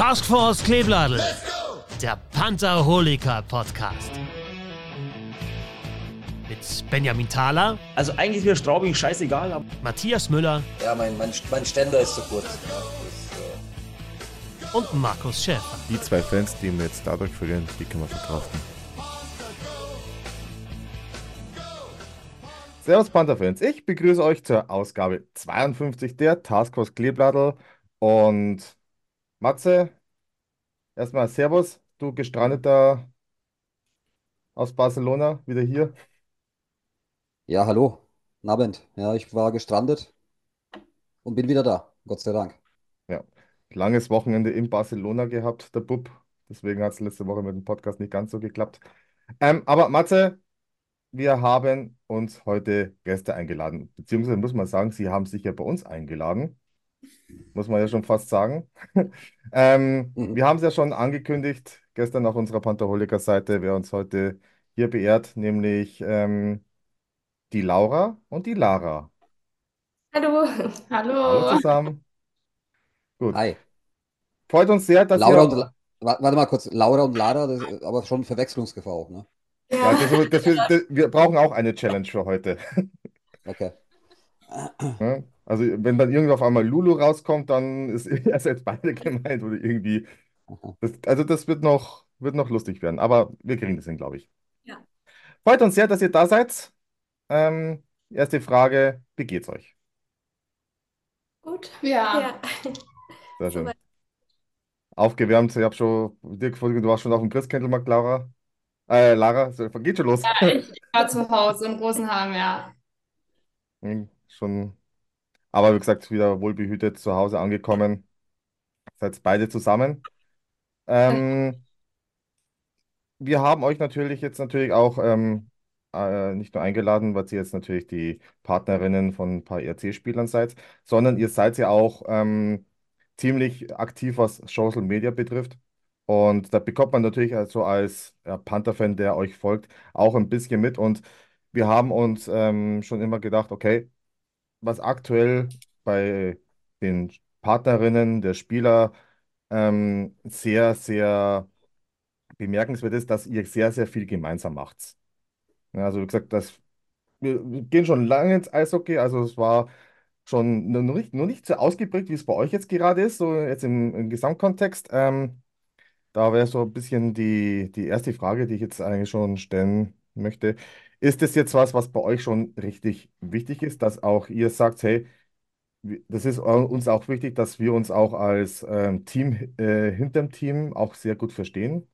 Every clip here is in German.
Taskforce Kleebladel, der Pantherholiker Podcast. Mit Benjamin Thaler, Also eigentlich ist mir Straubing scheißegal, aber Matthias Müller Ja, mein, mein, mein Ständer ist zu kurz. Ja, äh, und Markus Schäfer. Die zwei Fans, die wir jetzt dadurch verlieren, die können wir verkraften. Servus Panther-Fans, ich begrüße euch zur Ausgabe 52 der Taskforce Kleebladel und Matze, erstmal Servus, du gestrandeter aus Barcelona, wieder hier. ja, hallo. Guten Abend. Ja, ich war gestrandet und bin wieder da. Gott sei Dank. Ja, langes Wochenende in Barcelona gehabt, der Bub, deswegen hat es letzte Woche mit dem Podcast nicht ganz so geklappt. Ähm, aber Matze, wir haben uns heute Gäste eingeladen, beziehungsweise muss man sagen, sie haben sich ja bei uns eingeladen, muss man ja schon fast sagen. Ähm, Mhm. wir haben es ja schon angekündigt, gestern auf unserer Pantherholiker-Seite, wer uns heute hier beehrt, nämlich ähm, die Laura und die Lara. Hallo. Hallo Hallo. zusammen. Gut, Hi. freut uns sehr, dass Laura ihr... und warte mal kurz. Laura und Lara, das ist aber schon Verwechslungsgefahr auch, ne? Ja, das, das, das, wir brauchen auch eine Challenge für heute. Okay. Ja? Also, wenn dann irgendwo auf einmal Lulu rauskommt, dann ist ihr seid beide gemeint oder irgendwie. Aha. Das, also, das wird noch, wird noch lustig werden, aber wir kriegen das hin, glaube ich. Ja. Freut uns sehr, dass ihr da seid. Ähm, erste Frage: Wie geht's euch? Gut. Ja. Ja. Sehr schön. Aufgewärmt, ich habe schon, Dirk, du warst schon auf dem Christkindlmarkt, Laura. Äh, Lara, geht schon los. Ich war zu Hause in Rosenheim, ja. Hm, Schon, aber wie gesagt, wieder wohlbehütet zu Hause angekommen. Seid beide zusammen. Ähm, wir haben euch natürlich jetzt natürlich auch ähm, äh, nicht nur eingeladen, weil ihr jetzt natürlich die Partnerinnen von ein paar ERC-Spielern seid, sondern ihr seid ja auch ähm, ziemlich aktiv, was Social Media betrifft. Und da bekommt man natürlich also als ja, Panther-Fan, der euch folgt, auch ein bisschen mit. Und wir haben uns ähm, schon immer gedacht, okay, was aktuell bei den Partnerinnen der Spieler ähm, sehr, sehr bemerkenswert ist, dass ihr sehr, sehr viel gemeinsam macht. Ja, also wie gesagt, das, wir, gehen schon lange ins Eishockey, also es war schon noch nicht, noch nicht so ausgeprägt, wie es bei euch jetzt gerade ist, so jetzt im, im Gesamtkontext. Ähm, da wäre so ein bisschen die, die erste Frage, die ich jetzt eigentlich schon stellen möchte. Ist das jetzt was, was bei euch schon richtig wichtig ist, dass auch ihr sagt, hey, das ist uns auch wichtig, dass wir uns auch als ähm, Team äh, hinterm Team auch sehr gut verstehen?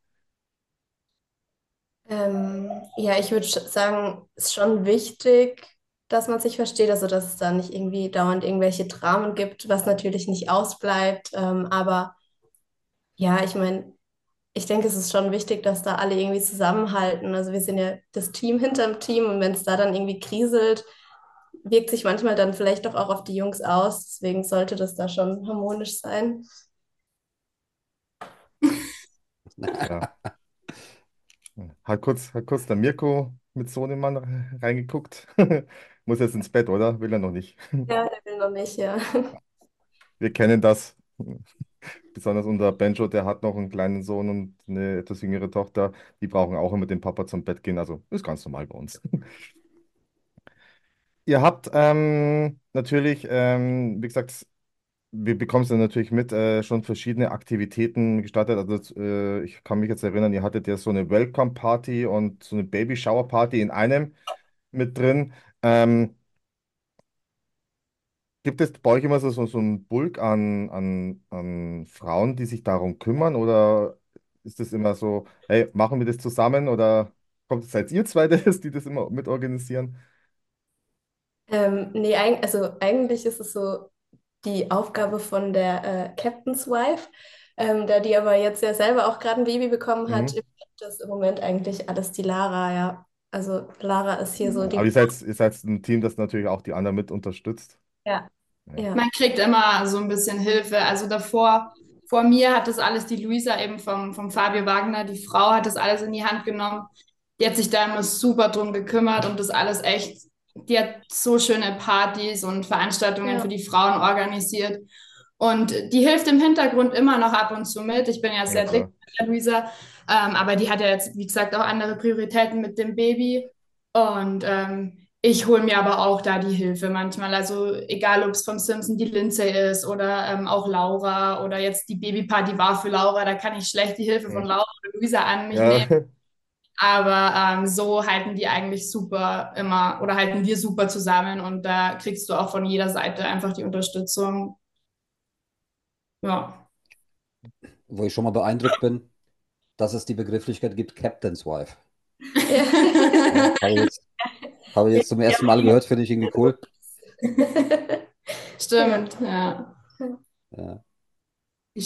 Ähm, ja, ich würde sagen, es ist schon wichtig, dass man sich versteht, also dass es da nicht irgendwie dauernd irgendwelche Dramen gibt, was natürlich nicht ausbleibt. Ähm, aber ja, ich meine, ich denke, es ist schon wichtig, dass da alle irgendwie zusammenhalten. Also wir sind ja das Team hinterm Team und wenn es da dann irgendwie kriselt, wirkt sich manchmal dann vielleicht doch auch auf die Jungs aus. Deswegen sollte das da schon harmonisch sein. Ja. Hat kurz, hat kurz der Mirko mit Sohnemann re- reingeguckt. Muss jetzt ins Bett, oder? Will er noch nicht. Ja, der will noch nicht, ja. Wir kennen das. Besonders unser Benjo, der hat noch einen kleinen Sohn und eine etwas jüngere Tochter. Die brauchen auch immer dem Papa zum Bett gehen. Also ist ganz normal bei uns. Ihr habt ähm, natürlich, ähm, wie gesagt, wir bekommen es dann natürlich mit, äh, schon verschiedene Aktivitäten gestartet. Also äh, ich kann mich jetzt erinnern, ihr hattet ja so eine Welcome-Party und so eine Baby-Shower-Party in einem mit drin. Ähm, gibt es bei euch immer so, so, so einen Bulk an, an, an Frauen, die sich darum kümmern? Oder ist das immer so, hey, machen wir das zusammen? Oder kommt es, seid ihr zwei, das, die das immer mitorganisieren? Ähm, nee, eig also eigentlich ist es so die Aufgabe von der äh, Captain's Wife, ähm, da die aber jetzt ja selber auch gerade ein Baby bekommen hat, Mhm. übernimmt das im Moment eigentlich alles die Lara, ja. Also Lara ist hier so Aber die, ihr seid, ihr seid ein Team, das natürlich auch die anderen mit unterstützt. ja, ja. Man kriegt immer so ein bisschen Hilfe. Also davor, vor mir hat das alles die Luisa eben vom, vom Fabio Wagner, die Frau hat das alles in die Hand genommen. Die hat sich da immer super drum gekümmert und das alles echt, die hat so schöne Partys und Veranstaltungen Ja. für die Frauen organisiert. Und die hilft im Hintergrund immer noch ab und zu mit. Ich bin ja sehr Ja, dick mit der Luisa, ähm, aber die hat ja jetzt, wie gesagt, auch andere Prioritäten mit dem Baby. Und ähm, ich hole mir aber auch da die Hilfe manchmal. Also egal, ob es vom Simpson die Lindsay ist oder ähm, auch Laura oder jetzt die Babyparty war für Laura, da kann ich schlecht die Hilfe von. Laura oder Luisa an mich Ja, nehmen. Aber ähm, so halten die eigentlich super immer oder halten wir super zusammen und da kriegst du auch von jeder Seite einfach die Unterstützung. Ja. Wo ich schon mal beeindruckt bin, dass es die Begrifflichkeit gibt, Captain's Wife. Ja. Ja, ich jetzt, habe ich jetzt zum ersten Mal gehört, finde ich irgendwie cool. Stimmt, ja. Ja.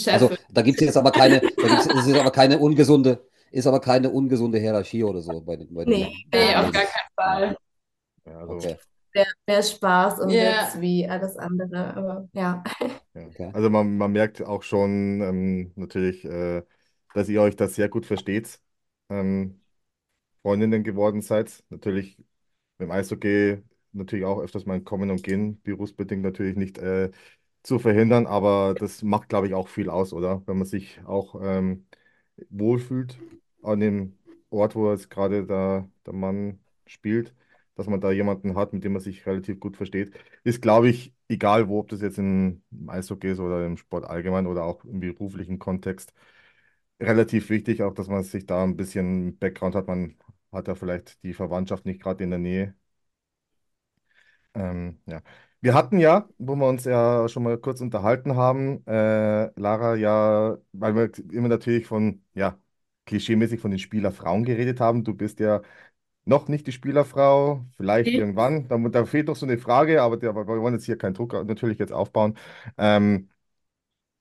Also da gibt es jetzt aber keine, da gibt's, es ist aber keine ungesunde, ist aber keine ungesunde Hierarchie oder so bei den, bei den Nee, Nee, gar auf gar keinen Fall. ja, also, Okay, Mehr, mehr Spaß und Ja. Witz wie alles andere. Aber ja. okay. Also man, man merkt auch schon ähm, natürlich, äh, dass ihr euch da sehr gut versteht, ähm, Freundinnen geworden seid. Natürlich dem Eishockey natürlich auch öfters mal Kommen und Gehen, berufsbedingt natürlich nicht äh, zu verhindern, aber das macht, glaube ich, auch viel aus, oder? Wenn man sich auch ähm, wohlfühlt an dem Ort, wo jetzt gerade da der Mann spielt, dass man da jemanden hat, mit dem man sich relativ gut versteht, ist, glaube ich, egal wo, ob das jetzt im Eishockey ist oder im Sport allgemein oder auch im beruflichen Kontext, relativ wichtig, auch dass man sich da ein bisschen Background hat. Man hat ja vielleicht die Verwandtschaft nicht gerade in der Nähe. Ähm, ja. Wir hatten ja, wo wir uns ja schon mal kurz unterhalten haben, äh, Lara, ja, weil wir immer natürlich von, ja, klischeemäßig von den Spielerfrauen geredet haben. Du bist ja noch nicht die Spielerfrau, vielleicht Okay. irgendwann. Da, da fehlt noch so eine Frage, aber der, wir wollen jetzt hier keinen Druck natürlich jetzt aufbauen. Ähm,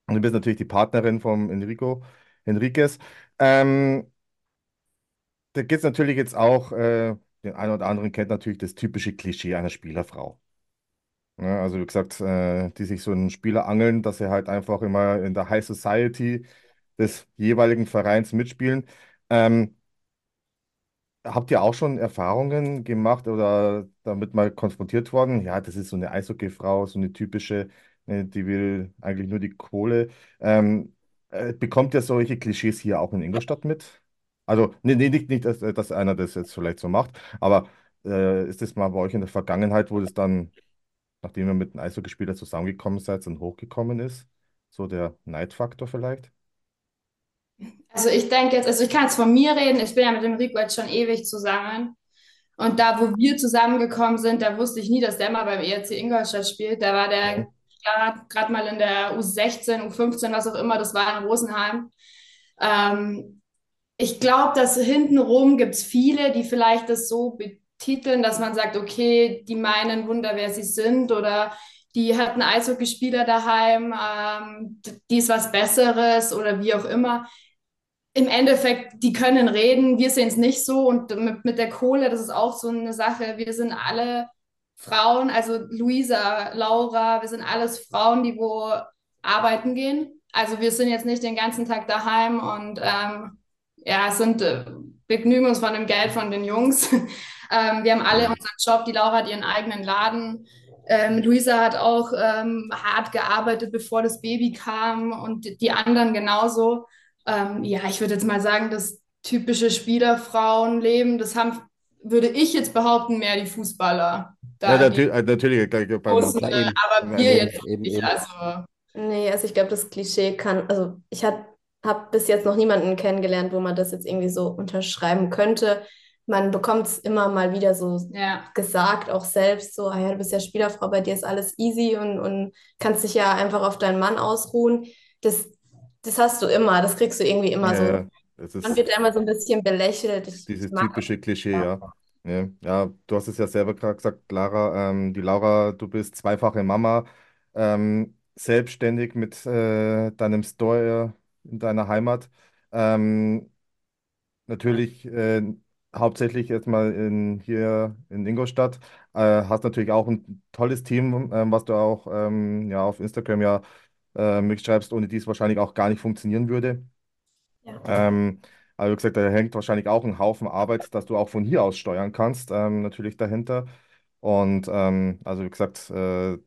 und du bist natürlich die Partnerin von Enrico Enriquez. Ähm, da geht es natürlich jetzt auch, äh, den einen oder anderen kennt natürlich das typische Klischee einer Spielerfrau. Ja, also wie gesagt, äh, die sich so einen Spieler angeln, dass sie halt einfach immer in der High Society des jeweiligen Vereins mitspielen. Ähm, habt ihr auch schon Erfahrungen gemacht oder damit mal konfrontiert worden? Ja, das ist so eine Eishockeyfrau, so eine typische, äh, die will eigentlich nur die Kohle. Ähm, äh, bekommt ihr solche Klischees hier auch in Ingolstadt mit? Also, nee, nee, nicht, nicht dass, dass einer das jetzt vielleicht so macht, aber äh, ist das mal bei euch in der Vergangenheit, wo das dann nachdem ihr mit einem Eishockeyspieler zusammengekommen seid, dann hochgekommen ist? So der Neidfaktor vielleicht? Also ich denke jetzt, also ich kann jetzt von mir reden, ich bin ja mit dem Rico jetzt schon ewig zusammen. Und da, wo wir zusammengekommen sind, da wusste ich nie, dass der mal beim ERC Ingolstadt spielt. Da war der gerade mal in der U16, U15, was auch immer, das war in Rosenheim. Ähm, ich glaube, dass hintenrum gibt es viele, die vielleicht das so betiteln, dass man sagt, okay, die meinen Wunder, wer sie sind oder die hat einen Eishockeyspieler daheim, ähm, die ist was Besseres oder wie auch immer. Im Endeffekt, die können reden, wir sehen es nicht so und mit, mit der Kohle, das ist auch so eine Sache. Wir sind alle Frauen, also Luisa, Laura, wir sind alles Frauen, die wo arbeiten gehen. Also wir sind jetzt nicht den ganzen Tag daheim und ähm, ja, sind, äh, begnügen uns von dem Geld von den Jungs. ähm, wir haben alle unseren Job. Die Laura hat ihren eigenen Laden. Ähm, Luisa hat auch ähm, hart gearbeitet, bevor das Baby kam und die anderen genauso. Ähm, ja, ich würde jetzt mal sagen, das typische Spielerfrauenleben, das haben, würde ich jetzt behaupten, mehr die Fußballer. Ja, natürlich, äh, natürlich äh, beim, großen, klar, äh, eben. aber Ja, wir eben, jetzt eben, nicht. eben. Also, Nee, also ich glaube, das Klischee kann, also ich habe bis jetzt noch niemanden kennengelernt, wo man das jetzt irgendwie so unterschreiben könnte. Man bekommt es immer mal wieder so ja. gesagt, auch selbst so, ah ja, du bist ja Spielerfrau, bei dir ist alles easy und, und kannst dich ja einfach auf deinen Mann ausruhen. Das, das hast du immer, das kriegst du irgendwie immer so. Ja, das Man wird immer so ein bisschen belächelt. Ich, dieses typische Klischee, ja. ja. Ja, ja, du hast es ja selber gerade gesagt, Lara, ähm, die Laura, du bist zweifache Mama, ähm, selbstständig mit äh, deinem Store in deiner Heimat. Ähm, natürlich äh, hauptsächlich jetzt mal in, hier in Ingolstadt. Äh, hast natürlich auch ein tolles Team, ähm, was du auch ähm, ja, auf Instagram ja äh, mitschreibst, ohne die es wahrscheinlich auch gar nicht funktionieren würde. Ja. Ähm, also wie gesagt, da hängt wahrscheinlich auch ein Haufen Arbeit, dass du auch von hier aus steuern kannst, ähm, natürlich dahinter. Und ähm, also wie gesagt, äh,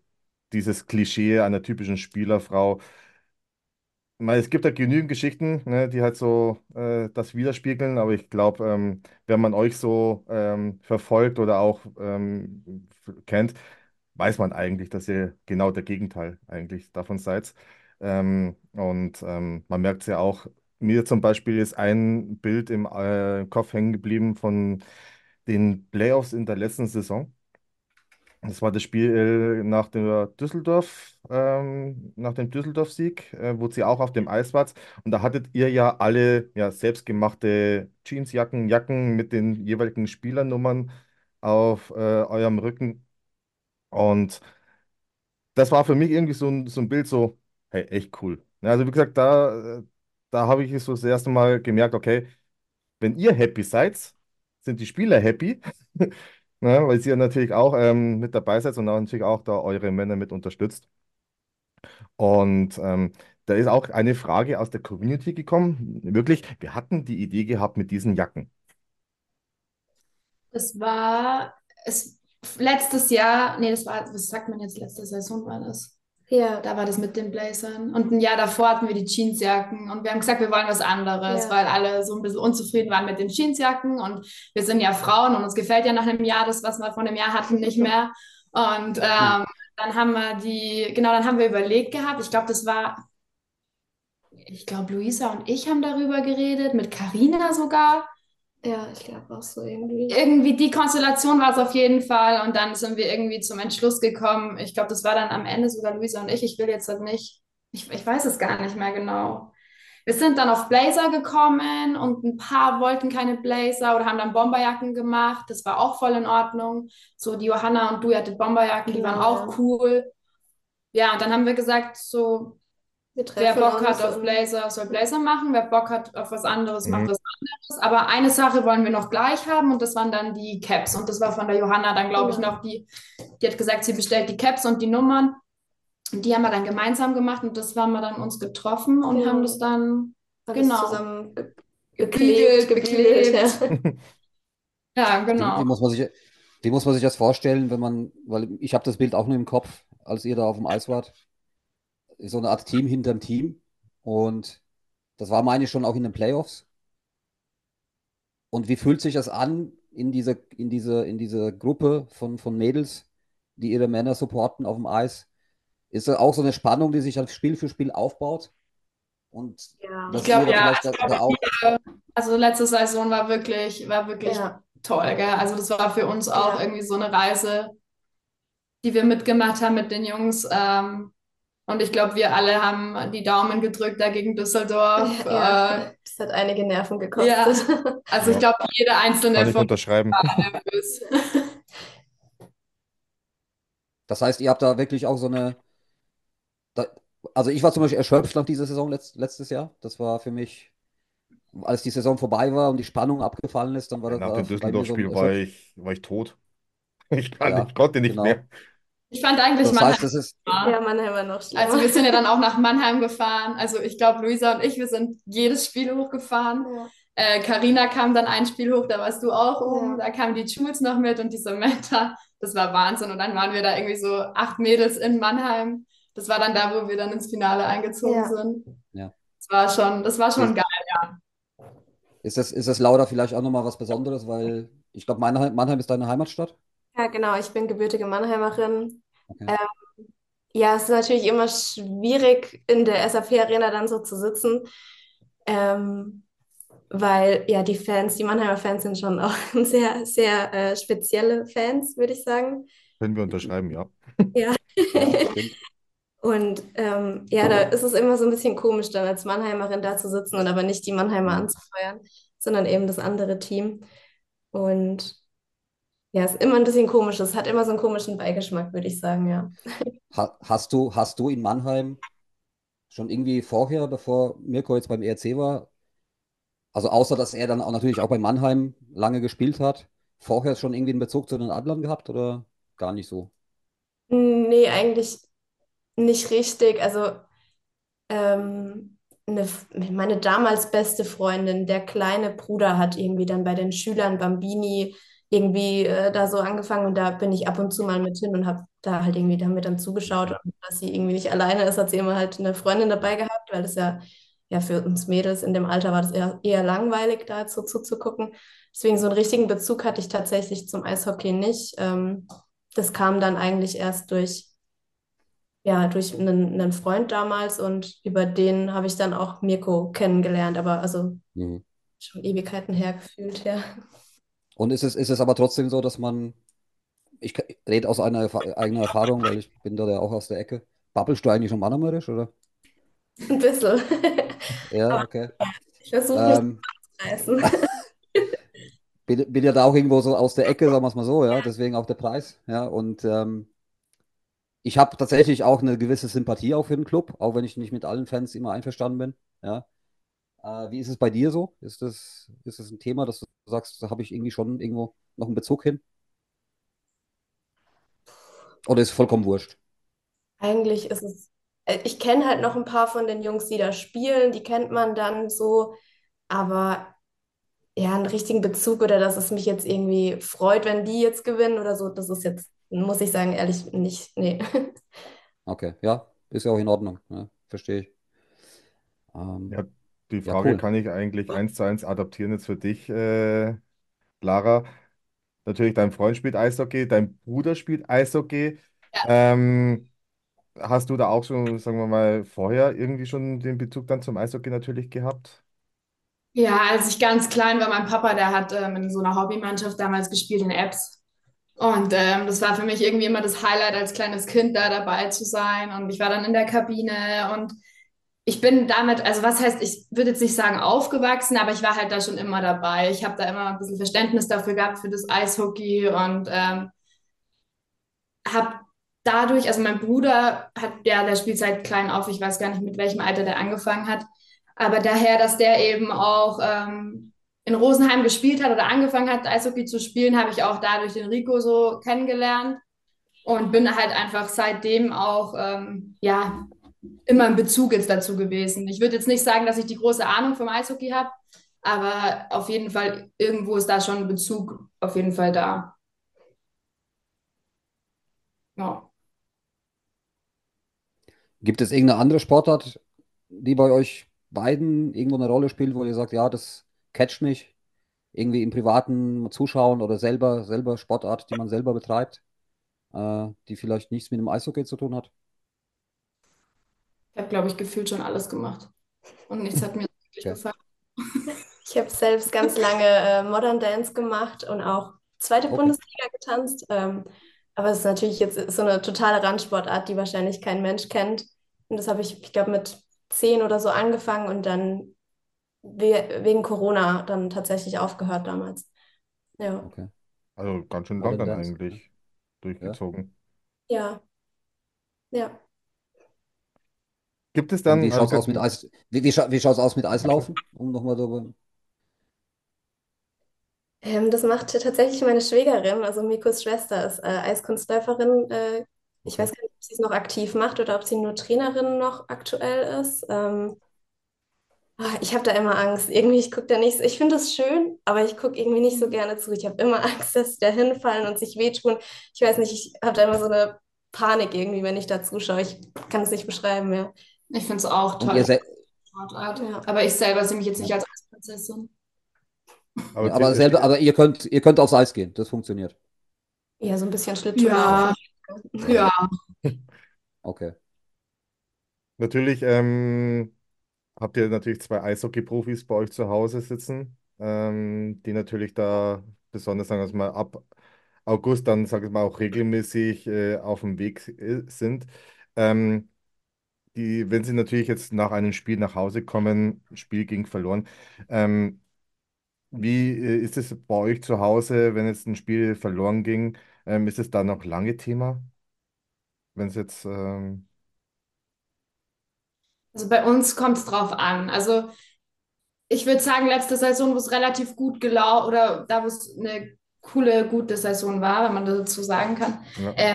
dieses Klischee einer typischen Spielerfrau. Meine, es gibt ja genügend Geschichten, ne, die halt so äh, das widerspiegeln, aber ich glaube, ähm, wenn man euch so ähm, verfolgt oder auch ähm, kennt, weiß man eigentlich, dass ihr genau der Gegenteil eigentlich davon seid. Ähm, und ähm, man merkt es ja auch, mir zum Beispiel ist ein Bild im äh, Kopf hängen geblieben von den Playoffs in der letzten Saison. Das war das Spiel äh, nach der Düsseldorf, ähm, nach dem Düsseldorf-Sieg, äh, wo sie auch auf dem Eis wart. Und da hattet ihr ja alle ja, selbstgemachte Jeansjacken, Jacken mit den jeweiligen Spielernummern auf äh, eurem Rücken. Und das war für mich irgendwie so ein, so ein Bild, so, hey, echt cool. Also wie gesagt, da, da habe ich so das erste Mal gemerkt, okay, wenn ihr happy seid, sind die Spieler happy. Ne, weil ja natürlich auch ähm, mit dabei seid und auch natürlich auch da eure Männer mit unterstützt. Und ähm, da ist auch eine Frage aus der Community gekommen. Wirklich, wir hatten die Idee gehabt mit diesen Jacken. Das war es, letztes Jahr, nee, das war, was sagt man jetzt, letzte Saison war das. Ja, Da war das mit den Blazern. Und ein Jahr davor hatten wir die Jeansjacken und wir haben gesagt, wir wollen was anderes, Ja. weil alle so ein bisschen unzufrieden waren mit den Jeansjacken und wir sind ja Frauen und uns gefällt ja nach einem Jahr das, was wir vor einem Jahr hatten, nicht mehr. Und ähm, dann haben wir die, genau, dann haben wir überlegt gehabt, ich glaube, das war, ich glaube, Luisa und ich haben darüber geredet, mit Carina sogar. Ja, ich glaube auch so irgendwie. Irgendwie die Konstellation war es auf jeden Fall und dann sind wir irgendwie zum Entschluss gekommen. Ich glaube, das war dann am Ende sogar Luisa und ich. Ich will jetzt halt nicht, ich, ich weiß es gar nicht mehr genau. Wir sind dann auf Blazer gekommen und ein paar wollten keine Blazer oder haben dann Bomberjacken gemacht. Das war auch voll in Ordnung. So die Johanna und du hattet Bomberjacken, die waren Genau, auch ja. cool. Ja, und dann haben wir gesagt, so, Wer Bock hat auf Blazer, soll Blazer machen. Wer Bock hat auf was anderes, macht Mhm. was anderes. Aber eine Sache wollen wir noch gleich haben und das waren dann die Caps. Und das war von der Johanna dann, glaube ich, noch die, die hat gesagt, sie bestellt die Caps und die Nummern. Und die haben wir dann gemeinsam gemacht und das haben wir dann uns getroffen und Genau. haben das dann, Alles Genau. zusammen geklebt, gebügelt, geklebt. ja. ja, Wie, genau. muss man sich, wie muss man sich das vorstellen, wenn man, weil ich habe das Bild auch nur im Kopf, als ihr da auf dem Eis wart. So eine Art Team hinterm Team. Und das war, meine ich, schon auch in den Playoffs. Und wie fühlt sich das an in diese, in diese, in diese Gruppe von, von Mädels, die ihre Männer supporten auf dem Eis? Ist das auch so eine Spannung, die sich dann Spiel für Spiel aufbaut? Und Ja. Ich glaub, ihr da ja, ich glaub, da auch. Also letzte Saison war wirklich, war wirklich Ja. toll, gell? Also das war für uns auch Ja. irgendwie so eine Reise, die wir mitgemacht haben mit den Jungs. Ähm, und ich glaube, wir alle haben die Daumen gedrückt da gegen Düsseldorf. Ja, Äh, das hat einige Nerven gekostet. ja. also ich Ja. glaube, jeder einzelne Kann ich von unterschreiben. war nervös. Das heißt, ihr habt da wirklich auch so eine. Da, also ich war zum Beispiel erschöpft nach dieser Saison letzt, letztes Jahr. Das war für mich, als die Saison vorbei war und die Spannung abgefallen ist, dann war das Nach dem mir so Düsseldorf-Spiel war ich, war ich tot. Ich, kann, Ja, ich konnte nicht genau. mehr. Ich fand eigentlich Das Mannheim heißt, das ist. Ja, Mannheim war noch schlimmer. Also wir sind ja dann auch nach Mannheim gefahren. Also ich glaube, Luisa und ich, wir sind jedes Spiel hochgefahren. Ja. Äh, Carina kam dann ein Spiel hoch, da warst du auch oben. Ja. Da kam die Jules noch mit und die Samantha. Das war Wahnsinn. Und dann waren wir da irgendwie so acht Mädels in Mannheim. Das war dann da, wo wir dann ins Finale eingezogen Ja. sind. Ja. Das war schon, das war schon geil. ist das, ist das Lauda vielleicht auch nochmal was Besonderes, weil ich glaube, Mannheim, Mannheim ist deine Heimatstadt. Ja, genau, ich bin gebürtige Mannheimerin. Okay. Ähm, ja, es ist natürlich immer schwierig, in der SAP-Arena dann so zu sitzen, ähm, weil ja die Fans, die Mannheimer Fans sind schon auch sehr, sehr äh, spezielle Fans, würde ich sagen. Können wir unterschreiben, ja. Ja. Und ähm, ja, da ist es immer so ein bisschen komisch, dann als Mannheimerin da zu sitzen und aber nicht die Mannheimer anzufeuern, sondern eben das andere Team. Und ja, ist immer ein bisschen komisch. Es hat immer so einen komischen Beigeschmack, würde ich sagen, ja. Ha, hast du, hast du in Mannheim schon irgendwie vorher, bevor Mirko jetzt beim ERC war, also außer dass er dann auch natürlich auch bei Mannheim lange gespielt hat, vorher schon irgendwie einen Bezug zu den Adlern gehabt oder gar nicht so? Nee, eigentlich nicht richtig. Also ähm, eine, meine damals beste Freundin, der kleine Bruder, hat irgendwie dann bei den Schülern Bambini irgendwie äh, da so angefangen und da bin ich ab und zu mal mit hin und habe da halt irgendwie damit dann zugeschaut und dass sie irgendwie nicht alleine ist, hat sie immer halt eine Freundin dabei gehabt, weil das ja, ja für uns Mädels in dem Alter war das eher, eher langweilig, da jetzt so zuzugucken. Deswegen so einen richtigen Bezug hatte ich tatsächlich zum Eishockey nicht. Ähm, das kam dann eigentlich erst durch, ja, durch einen, einen Freund damals und über den habe ich dann auch Mirko kennengelernt, aber also Mhm. schon Ewigkeiten her gefühlt, ja. Und ist es, ist es aber trotzdem so, dass man, ich rede aus einer Erfa eigener Erfahrung, weil ich bin da ja auch aus der Ecke. Babbelst du eigentlich schon Mannermörisch, oder? Ein bisschen. Ja, okay. Ich versuche mich Ähm, zu reißen. bin, bin ja da auch irgendwo so aus der Ecke, sagen wir es mal so, ja, deswegen auch der Preis, ja, und ähm, ich habe tatsächlich auch eine gewisse Sympathie auch für den Club, auch wenn ich nicht mit allen Fans immer einverstanden bin, ja. Äh, wie ist es bei dir so? Ist das, ist das ein Thema, dass du sagst, da habe ich irgendwie schon irgendwo noch einen Bezug hin? Oder ist vollkommen wurscht? Eigentlich ist es, äh, ich kenne halt noch ein paar von den Jungs, die da spielen, die kennt man dann so, aber ja, einen richtigen Bezug oder dass es mich jetzt irgendwie freut, wenn die jetzt gewinnen oder so, das ist jetzt, muss ich sagen, ehrlich nicht, nee. Okay, ja, ist ja auch in Ordnung, ja, verstehe ich. Ähm, Ja, die ja, Frage cool. kann ich eigentlich eins zu eins adaptieren jetzt für dich, äh, Lara. Natürlich, dein Freund spielt Eishockey, dein Bruder spielt Eishockey. Ähm, hast du da auch schon, sagen wir mal, vorher irgendwie schon den Bezug dann zum Eishockey natürlich gehabt? Ja, als ich ganz klein war, mein Papa, der hat ähm, in so einer Hobbymannschaft damals gespielt in Ebbs. Und ähm, das war für mich irgendwie immer das Highlight, als kleines Kind da dabei zu sein. Und ich war dann in der Kabine und ich bin damit, also was heißt, ich würde jetzt nicht sagen aufgewachsen, aber ich war halt da schon immer dabei. Ich habe da immer ein bisschen Verständnis dafür gehabt, für das Eishockey und ähm, habe dadurch, also mein Bruder hat, ja, der spielt seit klein auf, ich weiß gar nicht, mit welchem Alter der angefangen hat, aber daher, dass der eben auch ähm, in Rosenheim gespielt hat oder angefangen hat, Eishockey zu spielen, habe ich auch dadurch den Rico so kennengelernt und bin halt einfach seitdem auch, ähm, ja, immer ein Bezug jetzt dazu gewesen. Ich würde jetzt nicht sagen, dass ich die große Ahnung vom Eishockey habe, aber auf jeden Fall, irgendwo ist da schon ein Bezug auf jeden Fall da. Ja. Gibt es irgendeine andere Sportart, die bei euch beiden irgendwo eine Rolle spielt, wo ihr sagt, ja, das catcht mich, irgendwie im privaten Zuschauen oder selber, selber Sportart, die man selber betreibt, äh, die vielleicht nichts mit dem Eishockey zu tun hat? Ich habe, glaube ich, gefühlt schon alles gemacht. Und nichts hat mir wirklich Okay. gefallen. Ich habe selbst ganz lange äh, Modern Dance gemacht und auch zweite Okay. Bundesliga getanzt. Ähm, aber es ist natürlich jetzt so eine totale Randsportart, die wahrscheinlich kein Mensch kennt. Und das habe ich, ich glaube, mit zehn oder so angefangen und dann we wegen Corona dann tatsächlich aufgehört damals. Ja, Okay. Also ganz schön lang dann eigentlich durchgezogen. ja, ja. Gibt es Und dann, wie schaut es also aus mit Eis, wie, wie, scha wie schaut's aus mit Eislaufen? Um nochmal darüber. Ähm, das macht tatsächlich meine Schwägerin, also Mikos Schwester ist äh, Eiskunstläuferin. Äh, ich Okay. weiß gar nicht, ob sie es noch aktiv macht oder ob sie nur Trainerin noch aktuell ist. Ähm, ah, ich habe da immer Angst. Irgendwie, ich gucke da nicht so. Ich finde das schön, aber ich gucke irgendwie nicht so gerne zu. Ich habe immer Angst, dass sie da hinfallen und sich wehtun. Ich weiß nicht, ich habe da immer so eine Panik irgendwie, wenn ich da zuschaue. Ich kann es nicht beschreiben, ja. Ich finde es auch toll, ihr, se Sportart. Ja. Aber ich selber sehe mich jetzt nicht als Eisprinzessin. aber ja, aber selber, aber ihr könnt, ihr könnt aufs Eis gehen, das funktioniert. Ja, so ein bisschen Schlittschuh Ja, ja. Okay. Natürlich ähm, habt ihr natürlich zwei Eishockey-Profis bei euch zu Hause sitzen, ähm, die natürlich da besonders, sagen wir mal, ab August dann, sagen wir mal, auch regelmäßig äh, auf dem Weg sind. Ähm, die, wenn sie natürlich jetzt nach einem Spiel nach Hause kommen, Spiel ging verloren, ähm, wie äh, ist es bei euch zu Hause, wenn jetzt ein Spiel verloren ging? Ähm, ist es da noch lange Thema? Wenn es jetzt, ähm, Also bei uns kommt es drauf an. Also ich würde sagen, letzte Saison, wo es relativ gut gelaufen oder da, wo es eine coole, gute Saison war, wenn man das dazu sagen kann, ja. äh,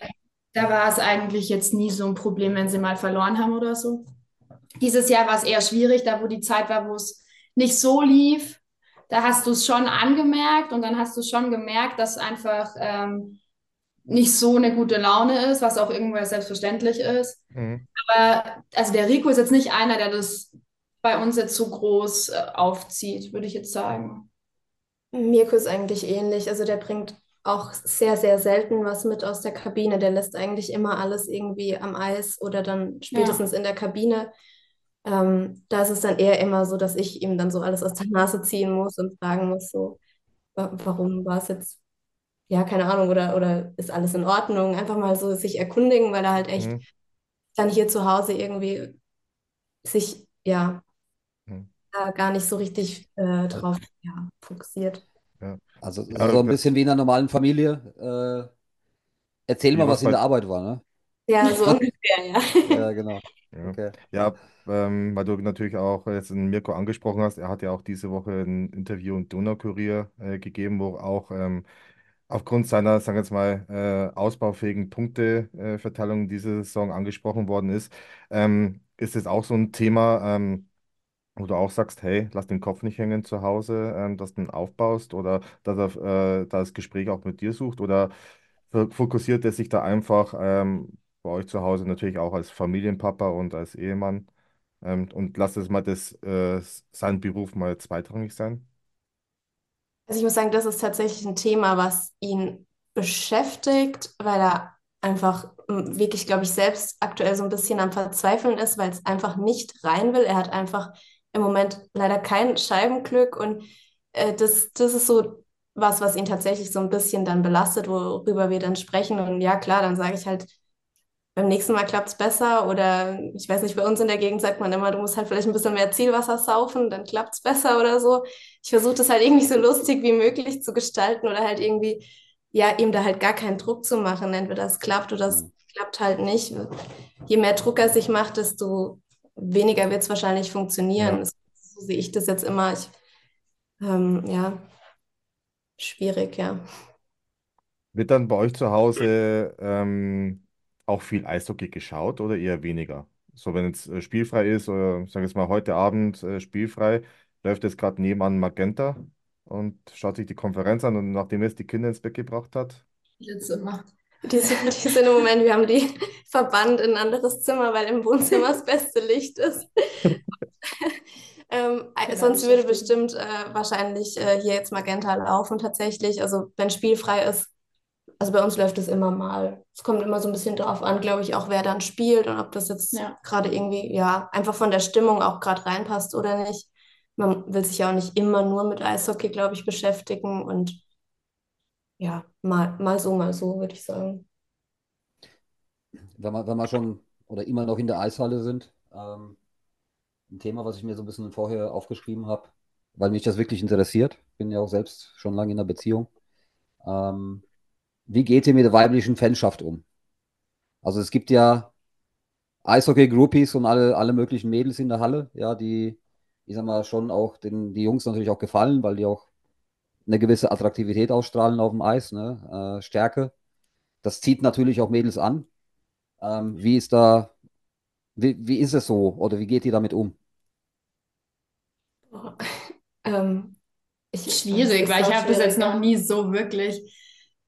da war es eigentlich jetzt nie so ein Problem, wenn sie mal verloren haben oder so. Dieses Jahr war es eher schwierig, da wo die Zeit war, wo es nicht so lief. da hast du es schon angemerkt und dann hast du schon gemerkt, dass einfach ähm, nicht so eine gute Laune ist, was auch irgendwo selbstverständlich ist. Mhm. Aber also der Rico ist jetzt nicht einer, der das bei uns jetzt so groß äh, aufzieht, würde ich jetzt sagen. Mirko ist eigentlich ähnlich. Also der bringt auch sehr, sehr selten was mit aus der Kabine. Der lässt eigentlich immer alles irgendwie am Eis oder dann spätestens in der Kabine. Ähm, da ist es dann eher immer so, dass ich ihm dann so alles aus der Nase ziehen muss und fragen muss, so, wa- warum war es jetzt, ja, keine Ahnung, oder, oder ist alles in Ordnung? Einfach mal so sich erkundigen, weil er halt echt Mhm. dann hier zu Hause irgendwie sich, ja, Mhm. da gar nicht so richtig äh, drauf, ja, fokussiert. Also Ja, so ein bisschen wie in einer normalen Familie. Äh, erzähl mal, was in der Arbeit war, ne? Ja, so ungefähr, ja. Ja, genau. Ja. Okay. Ja, ähm, weil du natürlich auch jetzt Mirko angesprochen hast, er hat ja auch diese Woche ein Interview im Donaukurier äh, gegeben, wo auch ähm, aufgrund seiner, sagen wir jetzt mal, äh, ausbaufähigen Punkteverteilung diese Saison angesprochen worden ist. Ähm, ist es auch so ein Thema, ähm, wo du auch sagst, hey, lass den Kopf nicht hängen zu Hause, ähm, dass du ihn aufbaust oder dass er äh, das Gespräch auch mit dir sucht oder fo- fokussiert er sich da einfach ähm, bei euch zu Hause natürlich auch als Familienpapa und als Ehemann ähm, und lasst es mal das, äh, sein Beruf mal zweitrangig sein? Also ich muss sagen, das ist tatsächlich ein Thema, was ihn beschäftigt, weil er einfach mm, wirklich, glaube ich, selbst aktuell so ein bisschen am Verzweifeln ist, weil es einfach nicht rein will. Er hat einfach im Moment leider kein Scheibenglück und äh, das, das ist so was, was ihn tatsächlich so ein bisschen dann belastet, worüber wir dann sprechen. Und ja, klar, dann sage ich halt, beim nächsten Mal klappt es besser oder ich weiß nicht, bei uns in der Gegend sagt man immer, du musst halt vielleicht ein bisschen mehr Zielwasser saufen, dann klappt es besser oder so. Ich versuche das halt irgendwie so lustig wie möglich zu gestalten oder halt irgendwie, ja, ihm da halt gar keinen Druck zu machen. Entweder es klappt oder es Mhm. klappt halt nicht. Je mehr Druck er sich macht, desto weniger wird es wahrscheinlich funktionieren. Ja. So sehe ich das jetzt immer. Ich, ähm, ja, schwierig, ja. Wird dann bei euch zu Hause ähm, auch viel Eishockey geschaut oder eher weniger? So, wenn jetzt äh, spielfrei ist oder sagen wir jetzt mal heute Abend äh, spielfrei, läuft jetzt gerade nebenan Magenta und schaut sich die Konferenz an und nachdem jetzt die Kinder ins Bett gebracht hat, Jetzt immer. Die sind, die sind im Moment, wir haben die verbannt in ein anderes Zimmer, weil im Wohnzimmer das beste Licht ist. Ähm, äh, Genau, sonst würde bestimmt äh, wahrscheinlich äh, hier jetzt Magenta laufen tatsächlich. Also wenn spielfrei ist, also bei uns läuft es immer mal. Es kommt immer so ein bisschen drauf an, glaube ich, auch wer dann spielt und ob das jetzt Ja. gerade irgendwie, ja, einfach von der Stimmung auch gerade reinpasst oder nicht. Man will sich ja auch nicht immer nur mit Eishockey, glaube ich, beschäftigen und ja, mal, mal so, mal so, würde ich sagen. Wenn wir, wenn wir schon oder immer noch in der Eishalle sind, ähm, ein Thema, was ich mir so ein bisschen vorher aufgeschrieben habe, weil mich das wirklich interessiert. Bin ja auch selbst schon lange in einer Beziehung. Ähm, wie geht ihr mit der weiblichen Fanschaft um? Also es gibt ja Eishockey-Groupies und alle, alle möglichen Mädels in der Halle, ja, die, ich sag mal, schon auch den, die Jungs natürlich auch gefallen, weil die auch eine gewisse Attraktivität ausstrahlen auf dem Eis, ne? Äh, Stärke. Das zieht natürlich auch Mädels an. Ähm, wie ist da, wie, wie ist es so oder wie geht ihr damit um? Boah. Ähm, ich, Schwierig, weil ich habe das jetzt noch nie so wirklich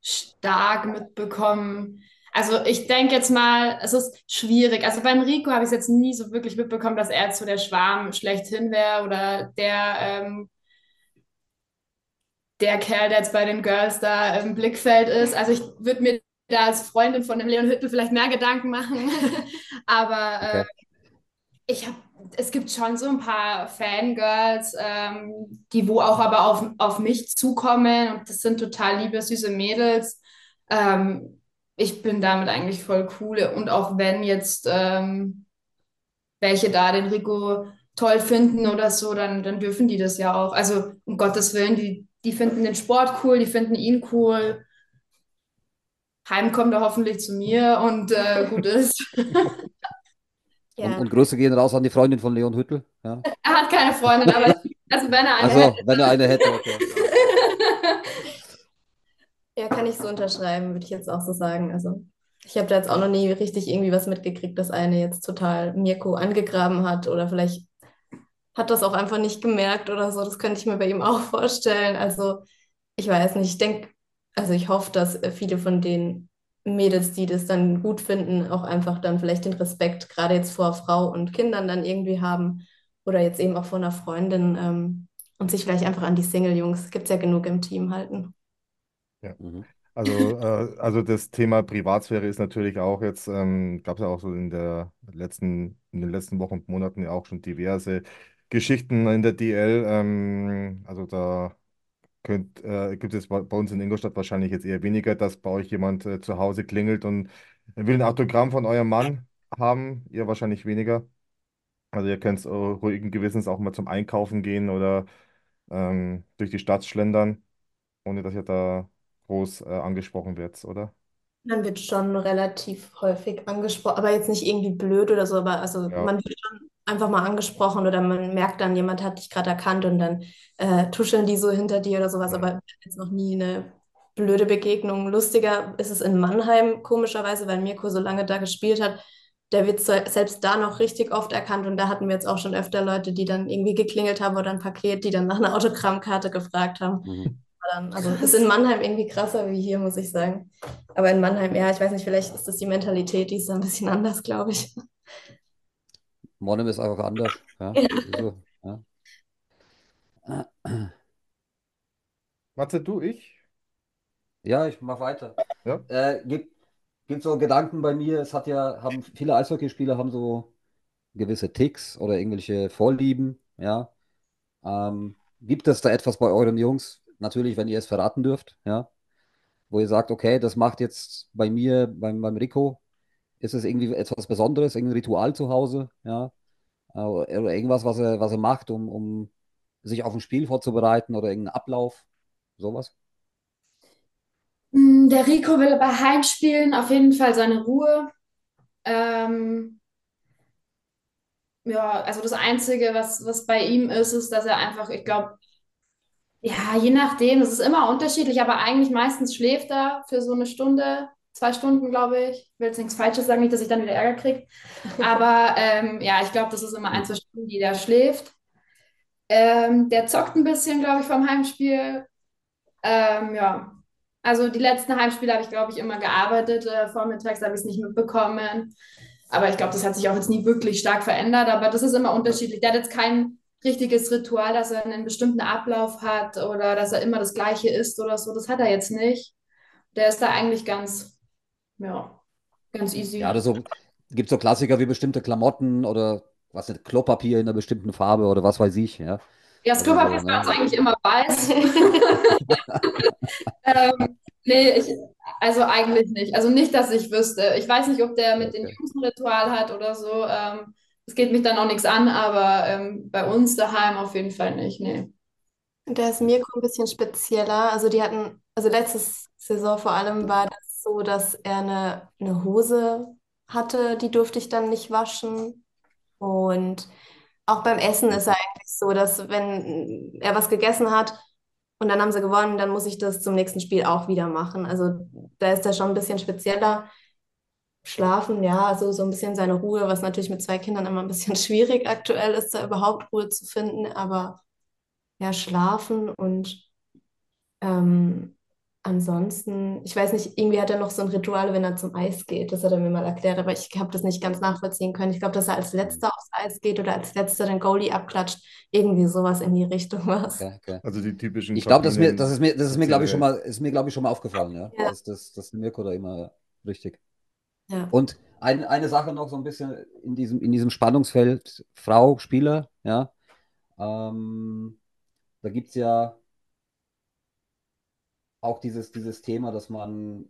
stark mitbekommen. Also ich denke jetzt mal, es ist schwierig. Also beim Rico habe ich es jetzt nie so wirklich mitbekommen, dass er so der Schwarm schlechthin wäre oder der, ähm, der Kerl, der jetzt bei den Girls da im Blickfeld ist. Also ich würde mir da als Freundin von dem Leon Hüttel vielleicht mehr Gedanken machen. Aber Okay. äh, ich habe, es gibt schon so ein paar Fangirls, ähm, die wo auch aber auf, auf mich zukommen und das sind total liebe, süße Mädels. Ähm, ich bin damit eigentlich voll cool und auch wenn jetzt ähm, welche da den Rico toll finden oder so, dann, dann dürfen die das ja auch. Also um Gottes Willen, die, die finden den Sport cool, die finden ihn cool. Heim kommt er hoffentlich zu mir und äh, gut ist. Und, Ja. und Grüße gehen raus an die Freundin von Leon Hüttel. Ja? Er hat keine Freundin, aber also wenn er eine Also, hätte, wenn er eine hätte, okay. Ja, kann ich so unterschreiben, würde ich jetzt auch so sagen. Also, ich habe da jetzt auch noch nie richtig irgendwie was mitgekriegt, dass eine jetzt total Mirko angegraben hat oder vielleicht hat das auch einfach nicht gemerkt oder so. Das könnte ich mir bei ihm auch vorstellen. Also ich weiß nicht, ich denke, also ich hoffe, dass äh, viele von den Mädels, die das dann gut finden, auch einfach dann vielleicht den Respekt gerade jetzt vor Frau und Kindern dann irgendwie haben oder jetzt eben auch vor einer Freundin ähm, und sich vielleicht einfach an die Single-Jungs, gibt es ja genug im Team halten. Ja. Mhm. Also, äh, also das Thema Privatsphäre ist natürlich auch jetzt, ähm, gab es ja auch so in der letzten, in den letzten Wochen und Monaten ja auch schon diverse Geschichten in der DL. Ähm, also da könnt, äh, gibt es bei uns in Ingolstadt wahrscheinlich jetzt eher weniger, dass bei euch jemand äh, zu Hause klingelt und will ein Autogramm von eurem Mann haben. Ihr wahrscheinlich weniger. Also ihr könnt äh, ruhigen Gewissens auch mal zum Einkaufen gehen oder ähm, durch die Stadt schlendern, ohne dass ihr da groß äh, angesprochen werdet, oder? Man wird schon relativ häufig angesprochen, aber jetzt nicht irgendwie blöd oder so, aber also Ja, man wird schon einfach mal angesprochen oder man merkt dann, jemand hat dich gerade erkannt und dann äh, tuscheln die so hinter dir oder sowas, ja. aber jetzt noch nie eine blöde Begegnung. Lustiger ist es in Mannheim, komischerweise, weil Mirko so lange da gespielt hat. Der wird se- selbst da noch richtig oft erkannt und da hatten wir jetzt auch schon öfter Leute, die dann irgendwie geklingelt haben oder ein Paket, die dann nach einer Autogrammkarte gefragt haben. Mhm. Dann, also ist in Mannheim irgendwie krasser wie hier, muss ich sagen. Aber in Mannheim, ja, ich weiß nicht, vielleicht ist das die Mentalität, die ist da ein bisschen anders, glaube ich. Monum ist einfach anders. Ja, Ja. ist so, ja. Matze, du, ich? Ja, ich mache weiter. Ja? Äh, gibt, gibt so Gedanken bei mir, es hat ja, haben viele Eishockeyspieler haben so gewisse Ticks oder irgendwelche Vorlieben, ja. Ähm, gibt es da etwas bei euren Jungs? Natürlich, wenn ihr es verraten dürft, ja, wo ihr sagt, okay, das macht jetzt bei mir, beim, beim Rico, ist es irgendwie etwas Besonderes, irgendein Ritual zu Hause, ja, äh, oder irgendwas, was er, was er macht, um, um sich auf ein Spiel vorzubereiten oder irgendeinen Ablauf, sowas? Mm, Der Rico will bei Heimspielen auf jeden Fall seine Ruhe. Ähm, ja, also das Einzige, was, was bei ihm ist, ist, dass er einfach, ich glaube, ja, je nachdem, es ist immer unterschiedlich, aber eigentlich meistens schläft er für so eine Stunde, zwei Stunden, glaube ich. Ich will jetzt nichts Falsches sagen, nicht, dass ich dann wieder Ärger kriege. Aber ähm, ja, ich glaube, das ist immer ein, zwei Stunden, die der schläft. Ähm, der zockt ein bisschen, glaube ich, vom Heimspiel. Ähm, ja, also die letzten Heimspiele habe ich, glaube ich, immer gearbeitet. Äh, vormittags habe ich es nicht mitbekommen. Aber ich glaube, das hat sich auch jetzt nie wirklich stark verändert. Aber das ist immer unterschiedlich. Der hat jetzt kein richtiges Ritual, dass er einen bestimmten Ablauf hat oder dass er immer das Gleiche isst oder so. Das hat er jetzt nicht. Der ist da eigentlich ganz, ja, ganz easy. Ja, oder so, gibt so Klassiker wie bestimmte Klamotten oder was nicht, Klopapier in einer bestimmten Farbe oder was weiß ich, ja. Ja, das Klopapier ist bei uns ne? eigentlich immer weiß. ähm, nee, ich, also eigentlich nicht. Also nicht, dass ich wüsste. Ich weiß nicht, ob der mit den. Jungs ein Ritual hat oder so. Ähm, es geht mich dann auch nichts an, aber ähm, bei uns daheim auf jeden Fall nicht. Nee. Da ist Mirko ein bisschen spezieller. Also die hatten, also letzte Saison vor allem war das so, dass er eine, eine Hose hatte, die durfte ich dann nicht waschen. Und auch beim Essen ist er eigentlich so, dass wenn er was gegessen hat und dann haben sie gewonnen, dann muss ich das zum nächsten Spiel auch wieder machen. Also da ist er schon ein bisschen spezieller. Schlafen, ja, also so ein bisschen seine Ruhe, was natürlich mit zwei Kindern immer ein bisschen schwierig aktuell ist, da überhaupt Ruhe zu finden. Aber ja, schlafen und ähm, ansonsten, ich weiß nicht, irgendwie hat er noch so ein Ritual, wenn er zum Eis geht. Das hat er mir mal erklärt, aber ich habe das nicht ganz nachvollziehen können. Ich glaube, dass er als Letzter aufs Eis geht oder als Letzter den Goalie abklatscht. Irgendwie sowas in die Richtung was. Okay, okay. Also die typischen Ich glaube, das, ist mir- Kabinen- das ist mir, das ist mir, glaube ich, schon mal, ist mir, glaube ich, schon mal aufgefallen, ja. Ja. Das, das, das ist Mirko da immer richtig. Ja. Und ein, eine Sache noch so ein bisschen in diesem, in diesem Spannungsfeld Frau, Spieler, ja. Ähm, da gibt es ja auch dieses, dieses Thema, dass man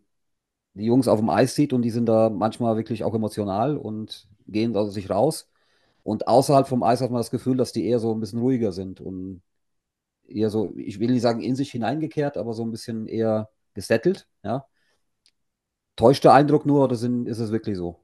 die Jungs auf dem Eis sieht und die sind da manchmal wirklich auch emotional und gehen aus sich raus. Und außerhalb vom Eis hat man das Gefühl, dass die eher so ein bisschen ruhiger sind und eher so, ich will nicht sagen in sich hineingekehrt, aber so ein bisschen eher gesettelt, ja. Täuscht der Eindruck nur oder sind, ist es wirklich so?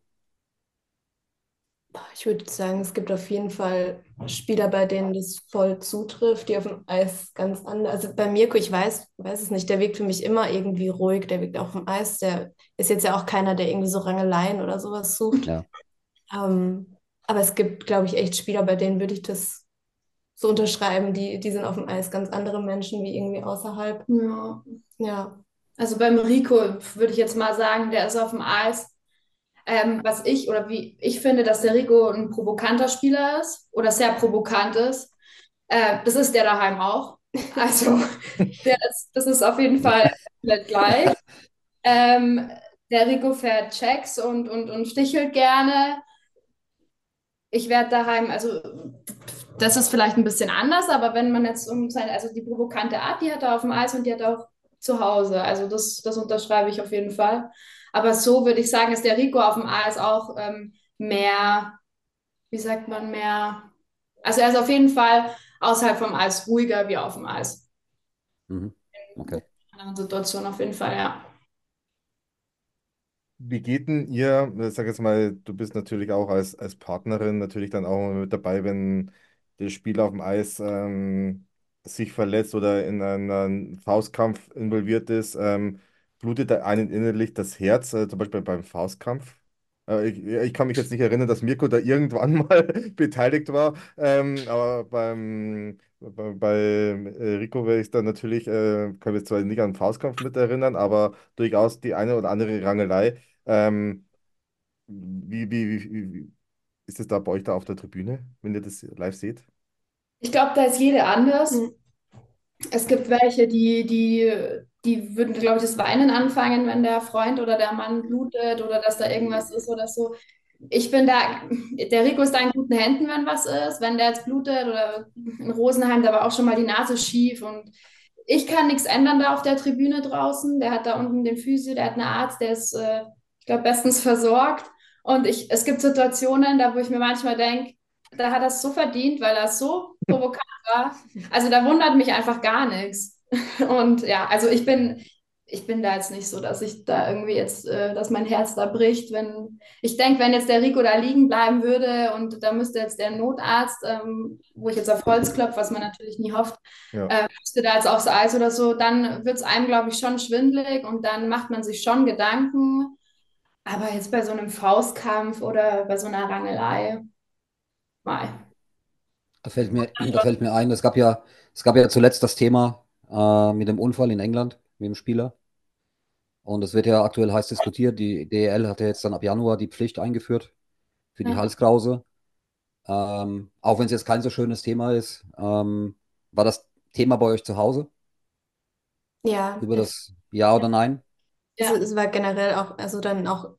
Ich würde sagen, es gibt auf jeden Fall Spieler, bei denen das voll zutrifft, die auf dem Eis ganz anders. Also bei Mirko, ich weiß, weiß es nicht, der wirkt für mich immer irgendwie ruhig, der wirkt auch auf dem Eis. Der ist jetzt ja auch keiner, der irgendwie so Rangeleien oder sowas sucht. Ja. Ähm, aber es gibt, glaube ich, echt Spieler, bei denen würde ich das so unterschreiben. Die, die sind auf dem Eis ganz andere Menschen wie irgendwie außerhalb. Ja. Ja. Also beim Rico würde ich jetzt mal sagen, der ist auf dem Eis. Ähm, was ich oder wie ich finde, dass der Rico ein provokanter Spieler ist oder sehr provokant ist. Äh, das ist der daheim auch. Also ist, das ist auf jeden Fall gleich. Ähm, der Rico fährt Checks und, und, und stichelt gerne. Ich werde daheim, also das ist vielleicht ein bisschen anders, aber wenn man jetzt um seine, also die provokante Art, die hat er auf dem Eis und die hat auch zu Hause. Also das, das unterschreibe ich auf jeden Fall. Aber so würde ich sagen, ist der Rico auf dem Eis auch ähm, mehr, wie sagt man, mehr, also er ist auf jeden Fall außerhalb vom Eis ruhiger wie auf dem Eis. Mhm. Okay. In anderen Situationen auf jeden Fall, ja. Wie geht denn ihr, ich sag jetzt mal, du bist natürlich auch als, als Partnerin natürlich dann auch mit dabei, wenn der Spieler auf dem Eis ähm, sich verletzt oder in einen Faustkampf involviert ist, ähm, blutet da einen innerlich das Herz, äh, zum Beispiel beim Faustkampf? Äh, ich, ich kann mich jetzt nicht erinnern, dass Mirko da irgendwann mal beteiligt war, ähm, aber beim, bei, bei äh, Rico wäre ich da natürlich, äh, kann mich zwar nicht an den Faustkampf mit erinnern, aber durchaus die eine oder andere Rangelei. Ähm, wie, wie, wie, wie ist es da bei euch da auf der Tribüne, wenn ihr das live seht? Ich glaube, da ist jede anders. Mhm. Es gibt welche, die, die, die würden, glaube ich, das Weinen anfangen, wenn der Freund oder der Mann blutet oder dass da irgendwas ist oder so. Ich bin da, der Rico ist da in guten Händen, wenn was ist. Wenn der jetzt blutet oder in Rosenheim, da war auch schon mal die Nase schief und ich kann nichts ändern da auf der Tribüne draußen. Der hat da unten den Physio, der hat einen Arzt, der ist, äh, ich glaube, bestens versorgt. Und ich, es gibt Situationen, da wo ich mir manchmal denke, da hat er es so verdient, weil er so provokant war. Also da wundert mich einfach gar nichts. Und ja, also ich bin, ich bin da jetzt nicht so, dass ich da irgendwie jetzt, äh, dass mein Herz da bricht. Wenn ich denke, wenn jetzt der Rico da liegen bleiben würde und da müsste jetzt der Notarzt, ähm, wo ich jetzt auf Holz klopfe, was man natürlich nie hofft, Ja. äh, müsste da jetzt aufs Eis oder so, dann wird es einem, glaube ich, schon schwindelig und dann macht man sich schon Gedanken. Aber jetzt bei so einem Faustkampf oder bei so einer Rangelei, mei. Da fällt mir, da fällt mir ein, es gab ja, es gab ja zuletzt das Thema äh, mit dem Unfall in England mit dem Spieler. Und es wird ja aktuell heiß diskutiert. Die DEL hat ja jetzt dann ab Januar die Pflicht eingeführt für die Ja. Halskrause. Ähm, auch wenn es jetzt kein so schönes Thema ist. Ähm, war das Thema bei euch zu Hause? Ja, Über das Ja oder Nein? Ja. Es, es war generell auch, also dann auch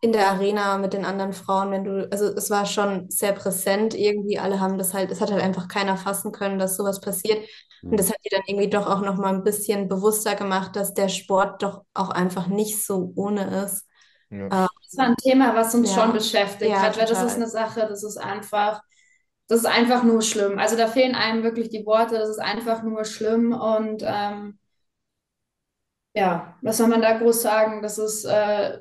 in der Arena mit den anderen Frauen, wenn du, also es war schon sehr präsent irgendwie, alle haben das halt, es hat halt einfach keiner fassen können, dass sowas passiert. Und das hat die dann irgendwie doch auch nochmal ein bisschen bewusster gemacht, dass der Sport doch auch einfach nicht so ohne ist. Ja. Das war ein Thema, was uns Ja. schon beschäftigt Ja, hat, weil das total. ist eine Sache, das ist einfach, das ist einfach nur schlimm. Also da fehlen einem wirklich die Worte, das ist einfach nur schlimm und ähm, ja, was soll man da groß sagen? Das ist äh,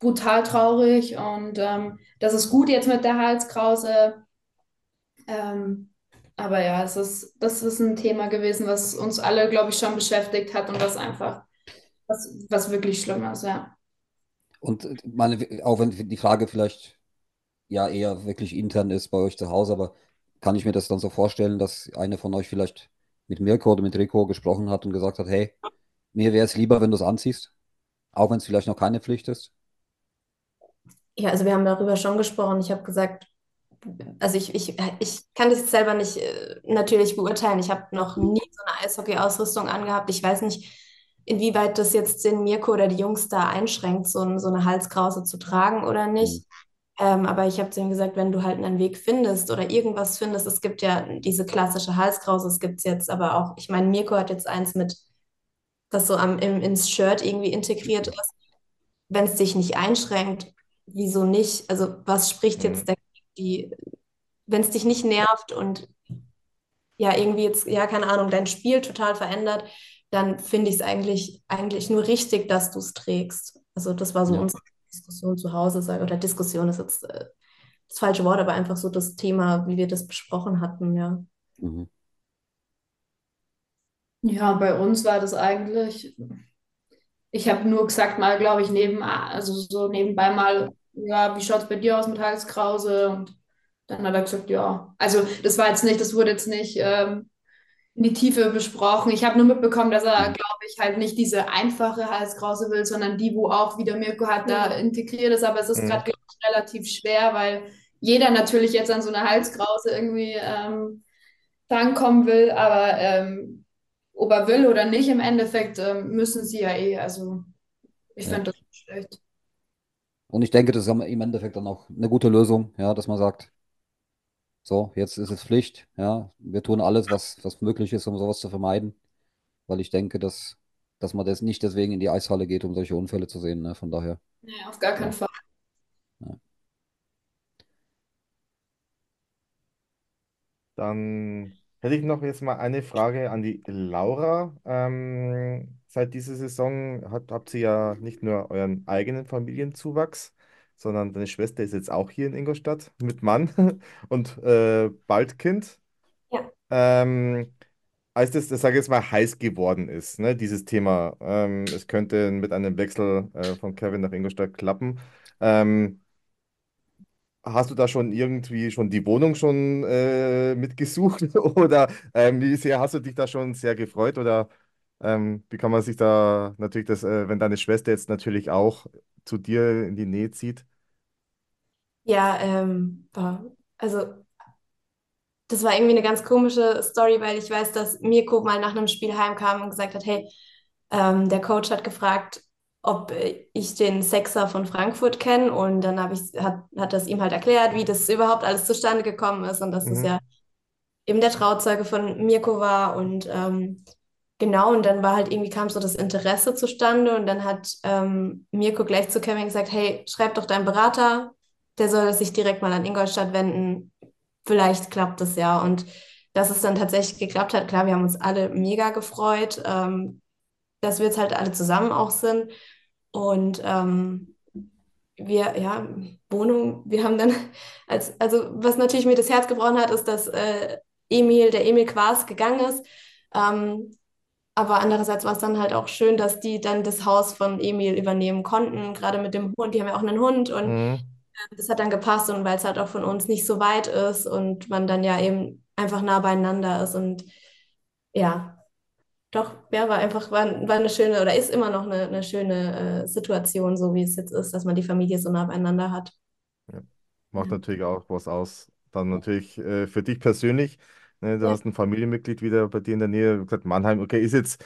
brutal traurig und ähm, das ist gut jetzt mit der Halskrause. Ähm, aber ja, es ist, das ist ein Thema gewesen, was uns alle, glaube ich, schon beschäftigt hat und was einfach, was, was wirklich schlimm ist, ja. Und äh, meine, auch wenn die Frage vielleicht ja eher wirklich intern ist bei euch zu Hause, aber kann ich mir das dann so vorstellen, dass eine von euch vielleicht mit Mirko oder mit Rico gesprochen hat und gesagt hat, hey, mir wäre es lieber, wenn du es anziehst, auch wenn es vielleicht noch keine Pflicht ist? Ja, also wir haben darüber schon gesprochen. Ich habe gesagt, also ich, ich, ich kann das jetzt selber nicht äh, natürlich beurteilen. Ich habe noch nie so eine Eishockey-Ausrüstung angehabt. Ich weiß nicht, inwieweit das jetzt den Mirko oder die Jungs da einschränkt, so, ein- so eine Halskrause zu tragen oder nicht. Ähm, aber ich habe zu ihm gesagt, wenn du halt einen Weg findest oder irgendwas findest, es gibt ja diese klassische Halskrause, es gibt es jetzt aber auch, ich meine, Mirko hat jetzt eins mit, das so am, im, ins Shirt irgendwie integriert ist. Wenn es dich nicht einschränkt, wieso nicht? Also was spricht jetzt dagegen, die, wenn es dich nicht nervt und ja, irgendwie jetzt, ja, keine Ahnung, dein Spiel total verändert, dann finde ich es eigentlich, eigentlich nur richtig, dass du es trägst. Also das war so Ja. unsere Diskussion zu Hause, oder Diskussion ist jetzt äh, das falsche Wort, aber einfach so das Thema, wie wir das besprochen hatten, ja. Mhm. Ja, bei uns war das eigentlich, ich habe nur gesagt, mal, glaube ich, neben, also so nebenbei mal, ja, wie schaut es bei dir aus mit Halskrause? Und dann hat er gesagt, ja. Also das war jetzt nicht, das wurde jetzt nicht ähm, in die Tiefe besprochen. Ich habe nur mitbekommen, dass er, glaube ich, halt nicht diese einfache Halskrause will, sondern die, wo auch wieder Mirko hat, da integriert ist. Aber es ist Mhm. gerade, glaube ich, relativ schwer, weil jeder natürlich jetzt an so eine Halskrause irgendwie ähm, drankommen will. Aber ähm, ob er will oder nicht, im Endeffekt ähm, müssen sie ja eh. Also ich Ja. finde das nicht schlecht. Und ich denke, das ist im Endeffekt dann auch eine gute Lösung, ja, dass man sagt, so, jetzt ist es Pflicht, ja, wir tun alles, was, was möglich ist, um sowas zu vermeiden, weil ich denke, dass, dass man das nicht deswegen in die Eishalle geht, um solche Unfälle zu sehen, ne, von daher. Nee, auf gar keinen Ja. Fall. Dann hätte ich noch jetzt mal eine Frage an die Laura. Ähm, seit dieser Saison habt, habt ihr ja nicht nur euren eigenen Familienzuwachs, sondern deine Schwester ist jetzt auch hier in Ingolstadt mit Mann und äh, bald Kind. Ja. Ähm, als das, das sage ich jetzt mal, heiß geworden ist, ne, dieses Thema, ähm, es könnte mit einem Wechsel äh, von Kevin nach Ingolstadt klappen. Ähm, Hast du da schon irgendwie schon die Wohnung schon äh, mitgesucht oder ähm, wie sehr hast du dich da schon sehr gefreut oder ähm, wie kann man sich da natürlich das, äh, wenn deine Schwester jetzt natürlich auch zu dir in die Nähe zieht? Ja, ähm, boah, also das war irgendwie eine ganz komische Story, weil ich weiß, dass Mirko mal nach einem Spiel heimkam und gesagt hat, hey, ähm, der Coach hat gefragt, ob äh, ich den Sechser von Frankfurt kenne und dann habe ich, hat, hat das ihm halt erklärt, wie das überhaupt alles zustande gekommen ist und dass es Mhm. ja eben der Trauzeuge von Mirko war und ähm, genau, und dann war halt irgendwie kam so das Interesse zustande und dann hat ähm, Mirko gleich zu Kevin gesagt, hey, schreib doch deinen Berater, der soll sich direkt mal an Ingolstadt wenden, vielleicht klappt es ja. Und dass es dann tatsächlich geklappt hat, klar, wir haben uns alle mega gefreut, ähm, dass wir jetzt halt alle zusammen auch sind. Und ähm, wir, ja, Wohnung, wir haben dann, als, also was natürlich mir das Herz gebrochen hat, ist, dass äh, Emil, der Emil Quas gegangen ist. Ähm, aber andererseits war es dann halt auch schön, dass die dann das Haus von Emil übernehmen konnten, gerade mit dem Hund. Die haben ja auch einen Hund und Mhm. das hat dann gepasst und weil es halt auch von uns nicht so weit ist und man dann ja eben einfach nah beieinander ist und ja, doch, ja, war einfach, war, war eine schöne oder ist immer noch eine, eine schöne äh, Situation, so wie es jetzt ist, dass man die Familie so nah beieinander hat. Macht Ja. natürlich auch was aus. Dann natürlich äh, für dich persönlich, ne, du Ja. hast ein Familienmitglied wieder bei dir in der Nähe, wie gesagt, Mannheim, okay, ist jetzt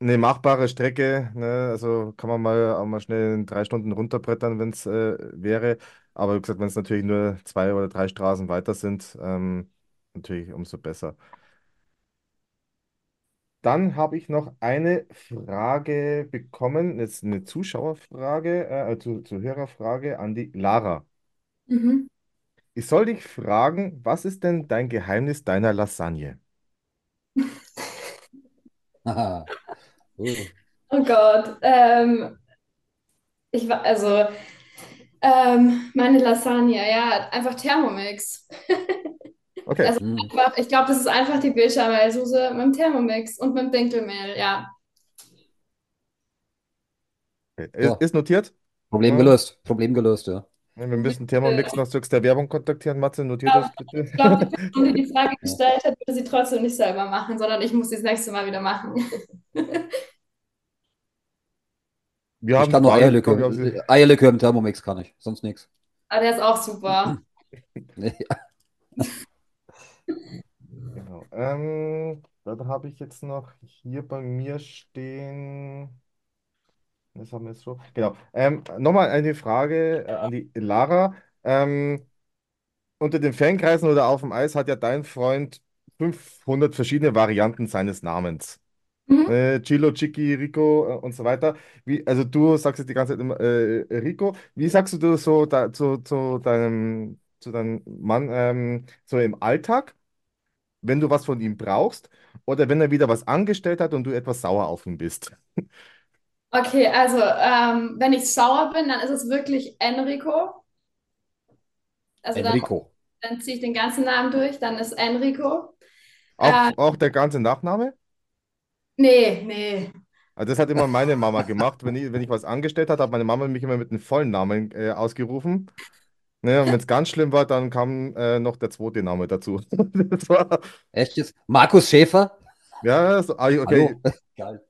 eine machbare Strecke, ne, also kann man mal auch mal schnell in drei Stunden runterbrettern, wenn es äh, wäre. Aber wie gesagt, wenn es natürlich nur zwei oder drei Straßen weiter sind, ähm, natürlich umso besser. Dann habe ich noch eine Frage bekommen, jetzt eine Zuschauerfrage, äh, Zu Zuhörerfrage an die Lara. Mhm. Ich soll dich fragen, was ist denn dein Geheimnis deiner Lasagne? Haha. Uh. Oh Gott. Ähm, ich war, also, ähm, meine Lasagne, ja, einfach Thermomix. Okay, Also Hm. einfach, ich glaube, das ist einfach die Bechamelsoße mit dem Thermomix und mit dem Dinkelmehl, ja. okay. Ist, ist notiert. Problem Ja. gelöst. Problem gelöst, ja. Wir müssen Thermomix noch zwecks der Werbung kontaktieren. Matze, notiert Ja. das bitte. Ich glaube, die Person, die Frage gestellt hat, würde sie trotzdem nicht selber machen, sondern ich muss sie das nächste Mal wieder machen. Wir Ich haben kann nur Eierlikör. sie- Eierlikör im Thermomix kann ich, sonst nichts. Aber der ist auch super. Genau. Ähm, dann habe ich jetzt noch hier bei mir stehen. Das haben wir jetzt so. Genau. Ähm, nochmal eine Frage äh, an die Lara. Ähm, unter den Fankreisen oder auf dem Eis hat ja dein Freund 500 verschiedene Varianten seines Namens. Mhm. Äh, Chilo, Chicky, Rico äh, und so weiter. Wie, also du sagst jetzt die ganze Zeit immer äh, Rico. Wie sagst du so da, zu, zu deinem, zu deinem Mann ähm, so im Alltag, wenn du was von ihm brauchst oder wenn er wieder was angestellt hat und du etwas sauer auf ihn bist? Okay, also ähm, wenn ich sauer bin, dann ist es wirklich Enrico. Also dann, Enrico. dann ziehe ich den ganzen Namen durch, dann ist Enrico. Auch, Äh, auch der ganze Nachname? nee, nee. Also das hat immer meine Mama gemacht. Wenn ich, wenn ich was angestellt habe, hat meine Mama mich immer mit dem vollen Namen äh, ausgerufen. Ne, und wenn es ganz schlimm war, dann kam äh, noch der zweite Name dazu. Das war, Echt jetzt? Markus Schäfer? ja, so, ah, okay. Hallo. Geil.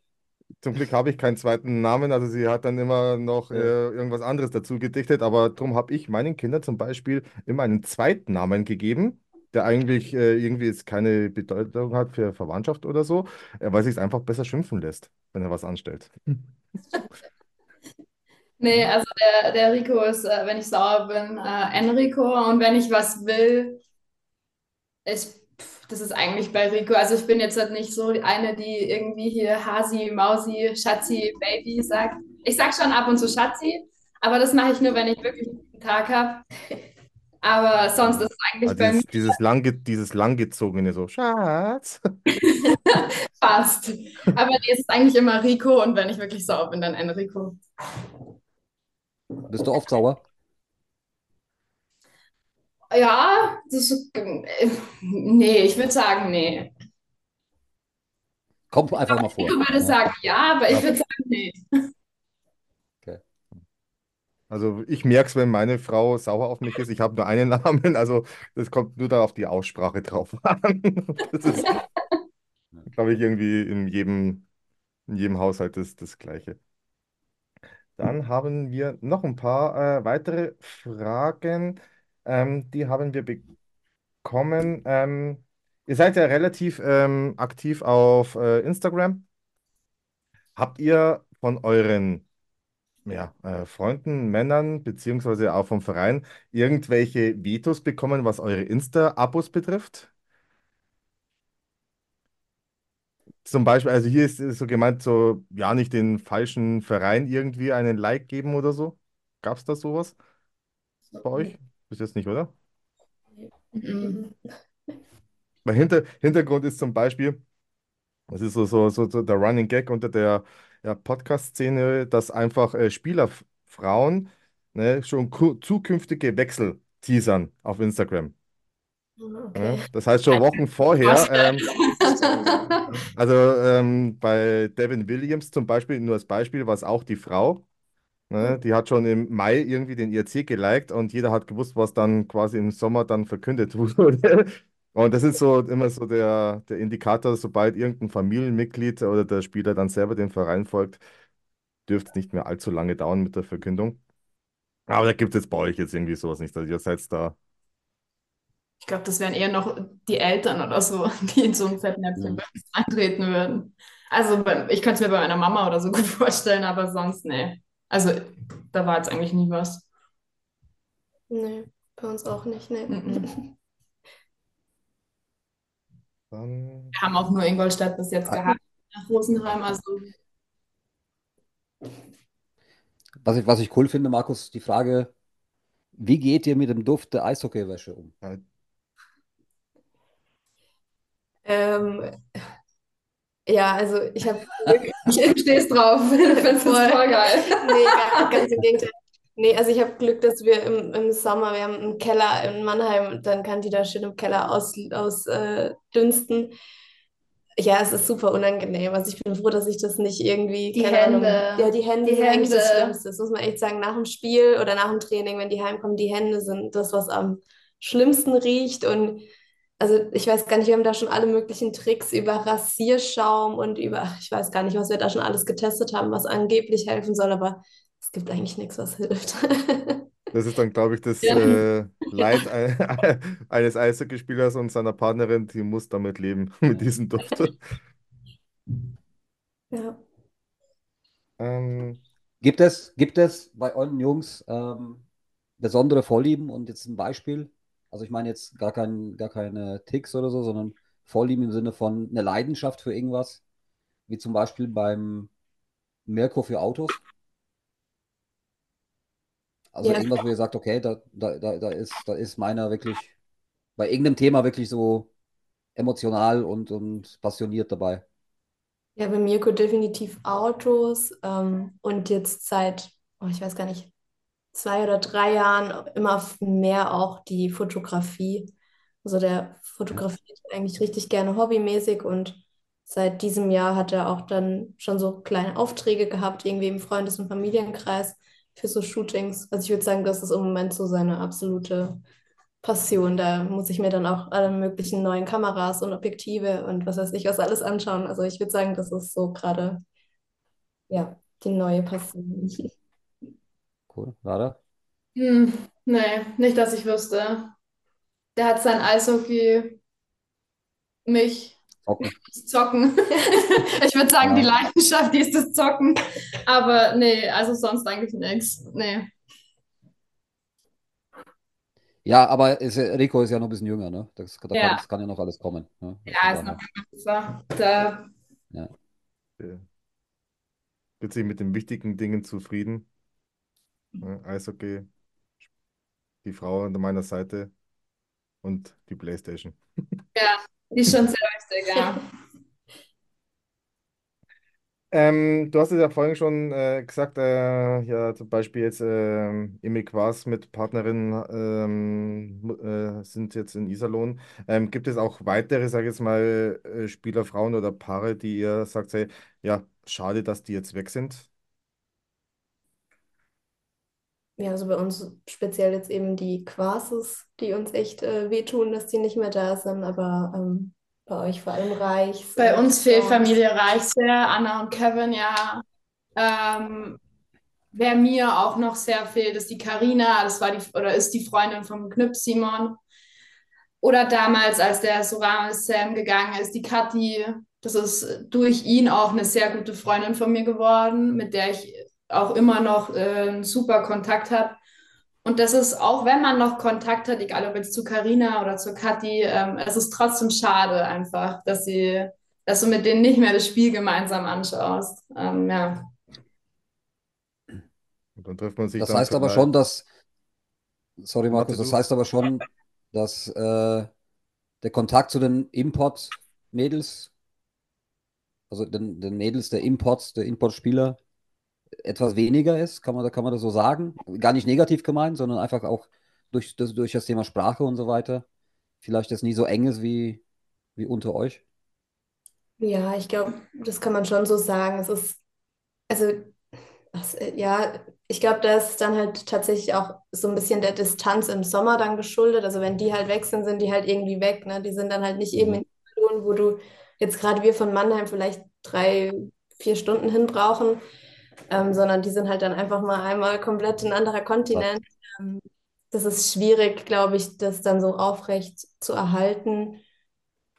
Zum Glück habe ich keinen zweiten Namen, also sie hat dann immer noch Ja. äh, irgendwas anderes dazu gedichtet, aber darum habe ich meinen Kindern zum Beispiel immer einen zweiten Namen gegeben, der eigentlich äh, irgendwie jetzt keine Bedeutung hat für Verwandtschaft oder so, äh, weil sich es einfach besser schimpfen lässt, wenn er was anstellt. Nee, also der, der Rico ist, äh, wenn ich sauer bin, äh, Enrico. Und wenn ich was will, ich, das ist eigentlich bei Rico. Also ich bin jetzt halt nicht so eine, die irgendwie hier Hasi, Mausi, Schatzi, Baby sagt. Ich sag schon ab und zu Schatzi, aber das mache ich nur, wenn ich wirklich einen guten Tag habe. Aber sonst ist es eigentlich Also bei mir dieses, dieses, langge, dieses langgezogene so, Schatz. fast. Aber nee, es ist eigentlich immer Rico und wenn ich wirklich sauer bin, dann Enrico. Bist du oft sauer? Ja, das nee, ich würde sagen, nee. Kommt einfach mal vor. Ich würde sagen, ja, aber ich würde sagen, nee. Also ich merke es, wenn meine Frau sauer auf mich ist. Ich habe nur einen Namen, also das kommt nur da auf die Aussprache drauf an. Das ist, glaube ich, irgendwie in jedem, in jedem Haushalt das, das Gleiche. Dann haben wir noch ein paar äh, weitere Fragen. Ähm, die haben wir bekommen. Ähm, ihr seid ja relativ ähm, aktiv auf äh, Instagram. Habt ihr von euren ja, äh, Freunden, Männern, beziehungsweise auch vom Verein irgendwelche Vetos bekommen, was eure Insta-Abos betrifft? Zum Beispiel, also hier ist, ist so gemeint, so, ja, nicht den falschen Verein irgendwie einen Like geben oder so. Gab es da sowas bei euch? Bis jetzt nicht, oder? Mhm. Weil hinter, Hintergrund ist zum Beispiel, das ist so, so, so, so der Running Gag unter der ja, Podcast-Szene, dass einfach äh, Spielerfrauen ne, schon zukünftige Wechsel teasern auf Instagram. Okay. Ja? Das heißt schon Wochen vorher. Ähm, also ähm, bei Devin Williams zum Beispiel, nur als Beispiel, war es auch die Frau. Ne? Die hat schon im Mai irgendwie den IRC geliked und jeder hat gewusst, was dann quasi im Sommer dann verkündet wurde. Und das ist so immer so der, der Indikator, sobald irgendein Familienmitglied oder der Spieler dann selber dem Verein folgt, dürfte es nicht mehr allzu lange dauern mit der Verkündung. Aber da gibt es jetzt bei euch jetzt irgendwie sowas nicht. Also ihr seid da. Ich glaube, das wären eher noch die Eltern oder so, die in so ein Fettnäpfchen Mhm. uns eintreten würden. Also ich könnte es mir bei meiner Mama oder so gut vorstellen, aber sonst, nee. Also da war jetzt eigentlich nie was. Nee, bei uns auch nicht, nee. Dann, Wir haben auch nur Ingolstadt bis jetzt gehabt, nach Rosenheim, also Was ich, was ich cool finde, Markus, die Frage, wie geht ihr mit dem Duft der Eishockeywäsche um? äh, Ähm, ja, also ich habe ich stehe drauf. Ich finde es voll geil. Nee, ganz im Gegenteil. Nee, also ich habe Glück, dass wir im, im Sommer, wir haben einen Keller in Mannheim, dann kann die da schön im Keller aus, aus äh, dünsten. Ja, es ist super unangenehm. Also ich bin froh, dass ich das nicht irgendwie, Die keine Ahnung, Hände. ja, die Hände Die sind eigentlich das Hände. Schlimmste. Das muss man echt sagen. Nach dem Spiel oder nach dem Training, wenn die heimkommen, die Hände sind das, was am schlimmsten riecht. Und also ich weiß gar nicht, wir haben da schon alle möglichen Tricks über Rasierschaum und über, ich weiß gar nicht, was wir da schon alles getestet haben, was angeblich helfen soll, aber es gibt eigentlich nichts, was hilft. Das ist dann, glaube ich, das Ja. äh, Leid ein, eines Eishockeyspielers und seiner Partnerin, die muss damit leben, mit diesem Duft. Ja. Ähm, Gibt es, gibt es bei euren Jungs ähm, besondere Vorlieben und jetzt ein Beispiel? Also ich meine jetzt gar kein, gar keine Ticks oder so, sondern Vorlieben im Sinne von eine Leidenschaft für irgendwas, wie zum Beispiel beim Mirko für Autos. Also Ja. irgendwas, wo ihr sagt, okay, da, da, da, da ist, da ist meiner wirklich bei irgendeinem Thema wirklich so emotional und, und passioniert dabei. Ja, bei Mirko definitiv Autos ähm, und jetzt seit, oh, ich weiß gar nicht, zwei oder drei Jahren immer mehr auch die Fotografie. Also der fotografiert eigentlich richtig gerne hobbymäßig und seit diesem Jahr hat er auch dann schon so kleine Aufträge gehabt, irgendwie im Freundes- und Familienkreis, für so Shootings. Also ich würde sagen, das ist im Moment so seine absolute Passion. Da muss ich mir dann auch alle möglichen neuen Kameras und Objektive und was weiß ich was alles anschauen. Also ich würde sagen, das ist so gerade ja die neue Passion. Cool. Lara? Hm, nee, nicht, dass ich wüsste. Der hat sein Eishockey, mich, Zocken. das Zocken. Ich würde sagen, die Ja. Leidenschaft, die ist das Zocken. Aber nee, also sonst eigentlich nichts. Nee. Ja, aber ist, ja- Rico ist ja noch ein bisschen jünger, ne? Das, da Ja. kann, das kann ja noch alles kommen. Ne? Ja, ist noch daher. so. Da, Der Gibt sich mit den wichtigen Dingen zufrieden. Eishockey, die Frau an meiner Seite und die Playstation. ja, ist schon sehr wichtig, ja. Ähm, du hast es ja vorhin schon äh, gesagt, äh, ja, zum Beispiel jetzt Emil Quas mit Partnerin ähm, äh, sind jetzt in Iserlohn. Ähm, gibt es auch weitere, sage ich jetzt mal, äh, Spieler, Frauen oder Paare, die ihr sagt, hey, ja, schade, dass die jetzt weg sind? Ja, also bei uns speziell jetzt eben die Quasis, die uns echt äh, wehtun, dass die nicht mehr da sind, aber ähm, bei euch vor allem Reichs Bei und uns fehlt. Familie Reich sehr, Anna und Kevin, ja. Ähm, wer mir auch noch sehr fehlt, ist die Karina, das war die oder ist die Freundin vom Knüpp Simon. Oder damals, als der Soran Sam gegangen ist, die Kathi, das ist durch ihn auch eine sehr gute Freundin von mir geworden, mit der ich auch immer noch äh, einen super Kontakt habe. Und das ist, auch wenn man noch Kontakt hat, egal ob jetzt zu Carina oder zu Kathi, ähm, es ist trotzdem schade einfach, dass sie, dass du mit denen nicht mehr das Spiel gemeinsam anschaust. Ähm, ja. Und dann trifft man sich Das dann heißt aber schon, dass, sorry Markus, Warte, das heißt aber schon, dass äh, der Kontakt zu den Import-Mädels, also den, den Mädels der Imports, der Importspieler, etwas weniger ist, kann man, da kann man das so sagen? Gar nicht negativ gemeint, sondern einfach auch durch das, durch das Thema Sprache und so weiter. Vielleicht das nie so eng ist wie, wie unter euch. Ja, ich glaube, das kann man schon so sagen. Es ist, also, das, äh, ja, ich glaube, da ist dann halt tatsächlich auch so ein bisschen der Distanz im Sommer dann geschuldet. Also, wenn die halt weg sind, sind die halt irgendwie weg. Ne? Die sind dann halt nicht eben Mhm. in Iserlohn, wo du jetzt gerade wir von Mannheim vielleicht drei, vier Stunden hin brauchen, ähm, sondern die sind halt dann einfach mal einmal komplett ein anderer Kontinent. Ähm, das ist schwierig, glaube ich, das dann so aufrecht zu erhalten.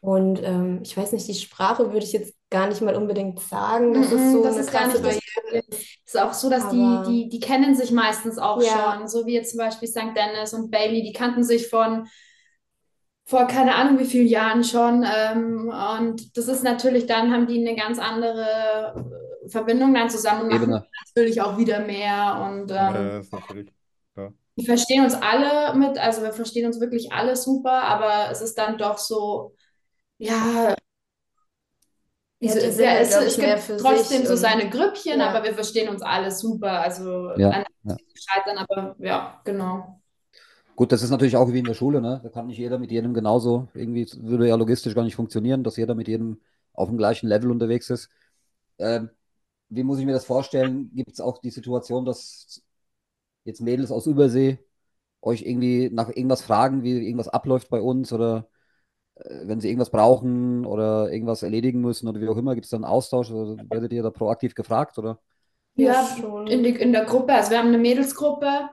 Und ähm, ich weiß nicht, die Sprache würde ich jetzt gar nicht mal unbedingt sagen, dass es Mhm, so das eine ist gar nicht das ist. Es ist auch so, dass die, Aber- die, die kennen sich meistens auch Ja. schon, so wie jetzt zum Beispiel St. Dennis und Bailey, die kannten sich von vor keine Ahnung wie vielen Jahren schon. Ähm, und das ist natürlich, dann haben die eine ganz andere Verbindung dann zusammen machen Ebene. natürlich auch wieder mehr. Und ähm. Ja. wir verstehen uns alle mit, also wir verstehen uns wirklich alle super, aber es ist dann doch so, ja, Ja, die sind ja, halt, es, es mehr gibt trotzdem so seine Grüppchen, Ja. aber wir verstehen uns alle super. Also Ja, ja. scheitern, aber ja, genau. Gut, das ist natürlich auch wie in der Schule, ne? Da kann nicht jeder mit jedem genauso, irgendwie würde ja logistisch gar nicht funktionieren, dass jeder mit jedem auf dem gleichen Level unterwegs ist. Ähm, wie muss ich mir das vorstellen? Gibt es auch die Situation, dass jetzt Mädels aus Übersee euch irgendwie nach irgendwas fragen, wie irgendwas abläuft bei uns oder äh, wenn sie irgendwas brauchen oder irgendwas erledigen müssen oder wie auch immer, gibt es dann Austausch? Oder werdet ihr da proaktiv gefragt oder? Ja, in, die, in der Gruppe, also wir haben eine Mädelsgruppe,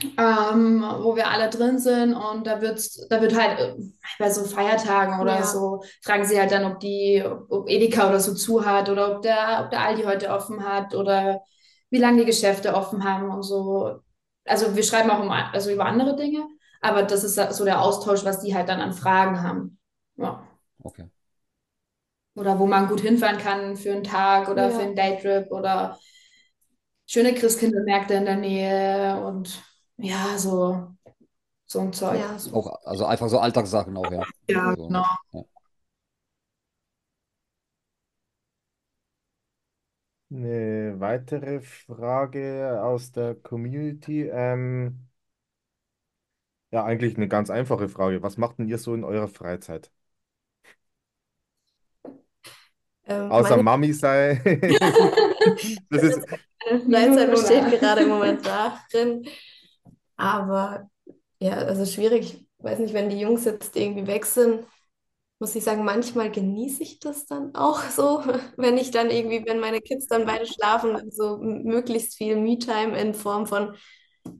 ähm, wo wir alle drin sind und da wird's, da wird halt äh, bei so Feiertagen oder Ja. so, fragen sie halt dann, ob die, ob Edeka oder so zu hat oder ob der, ob der Aldi heute offen hat oder wie lange die Geschäfte offen haben und so. Also wir schreiben auch um, also über andere Dinge, aber das ist so der Austausch, was die halt dann an Fragen haben. Ja. Okay. Oder wo man gut hinfahren kann für einen Tag oder Ja. für einen Daytrip oder schöne Christkindlmärkte in der Nähe und ja, so, so ein Zeug. Ja, so. Auch, also einfach so Alltagssachen auch, ja. Ja, So, genau. ja. Eine weitere Frage aus der Community. Ähm, ja, eigentlich eine ganz einfache Frage. Was macht denn ihr so in eurer Freizeit? Ähm, Außer meine, Mami sei. Das ist, Meine Freizeit besteht gerade im Moment darin. Aber ja, also schwierig. Ich weiß nicht, wenn die Jungs jetzt irgendwie weg sind, muss ich sagen, manchmal genieße ich das dann auch so, wenn ich dann irgendwie, wenn meine Kids dann beide schlafen, so möglichst viel Me-Time in Form von,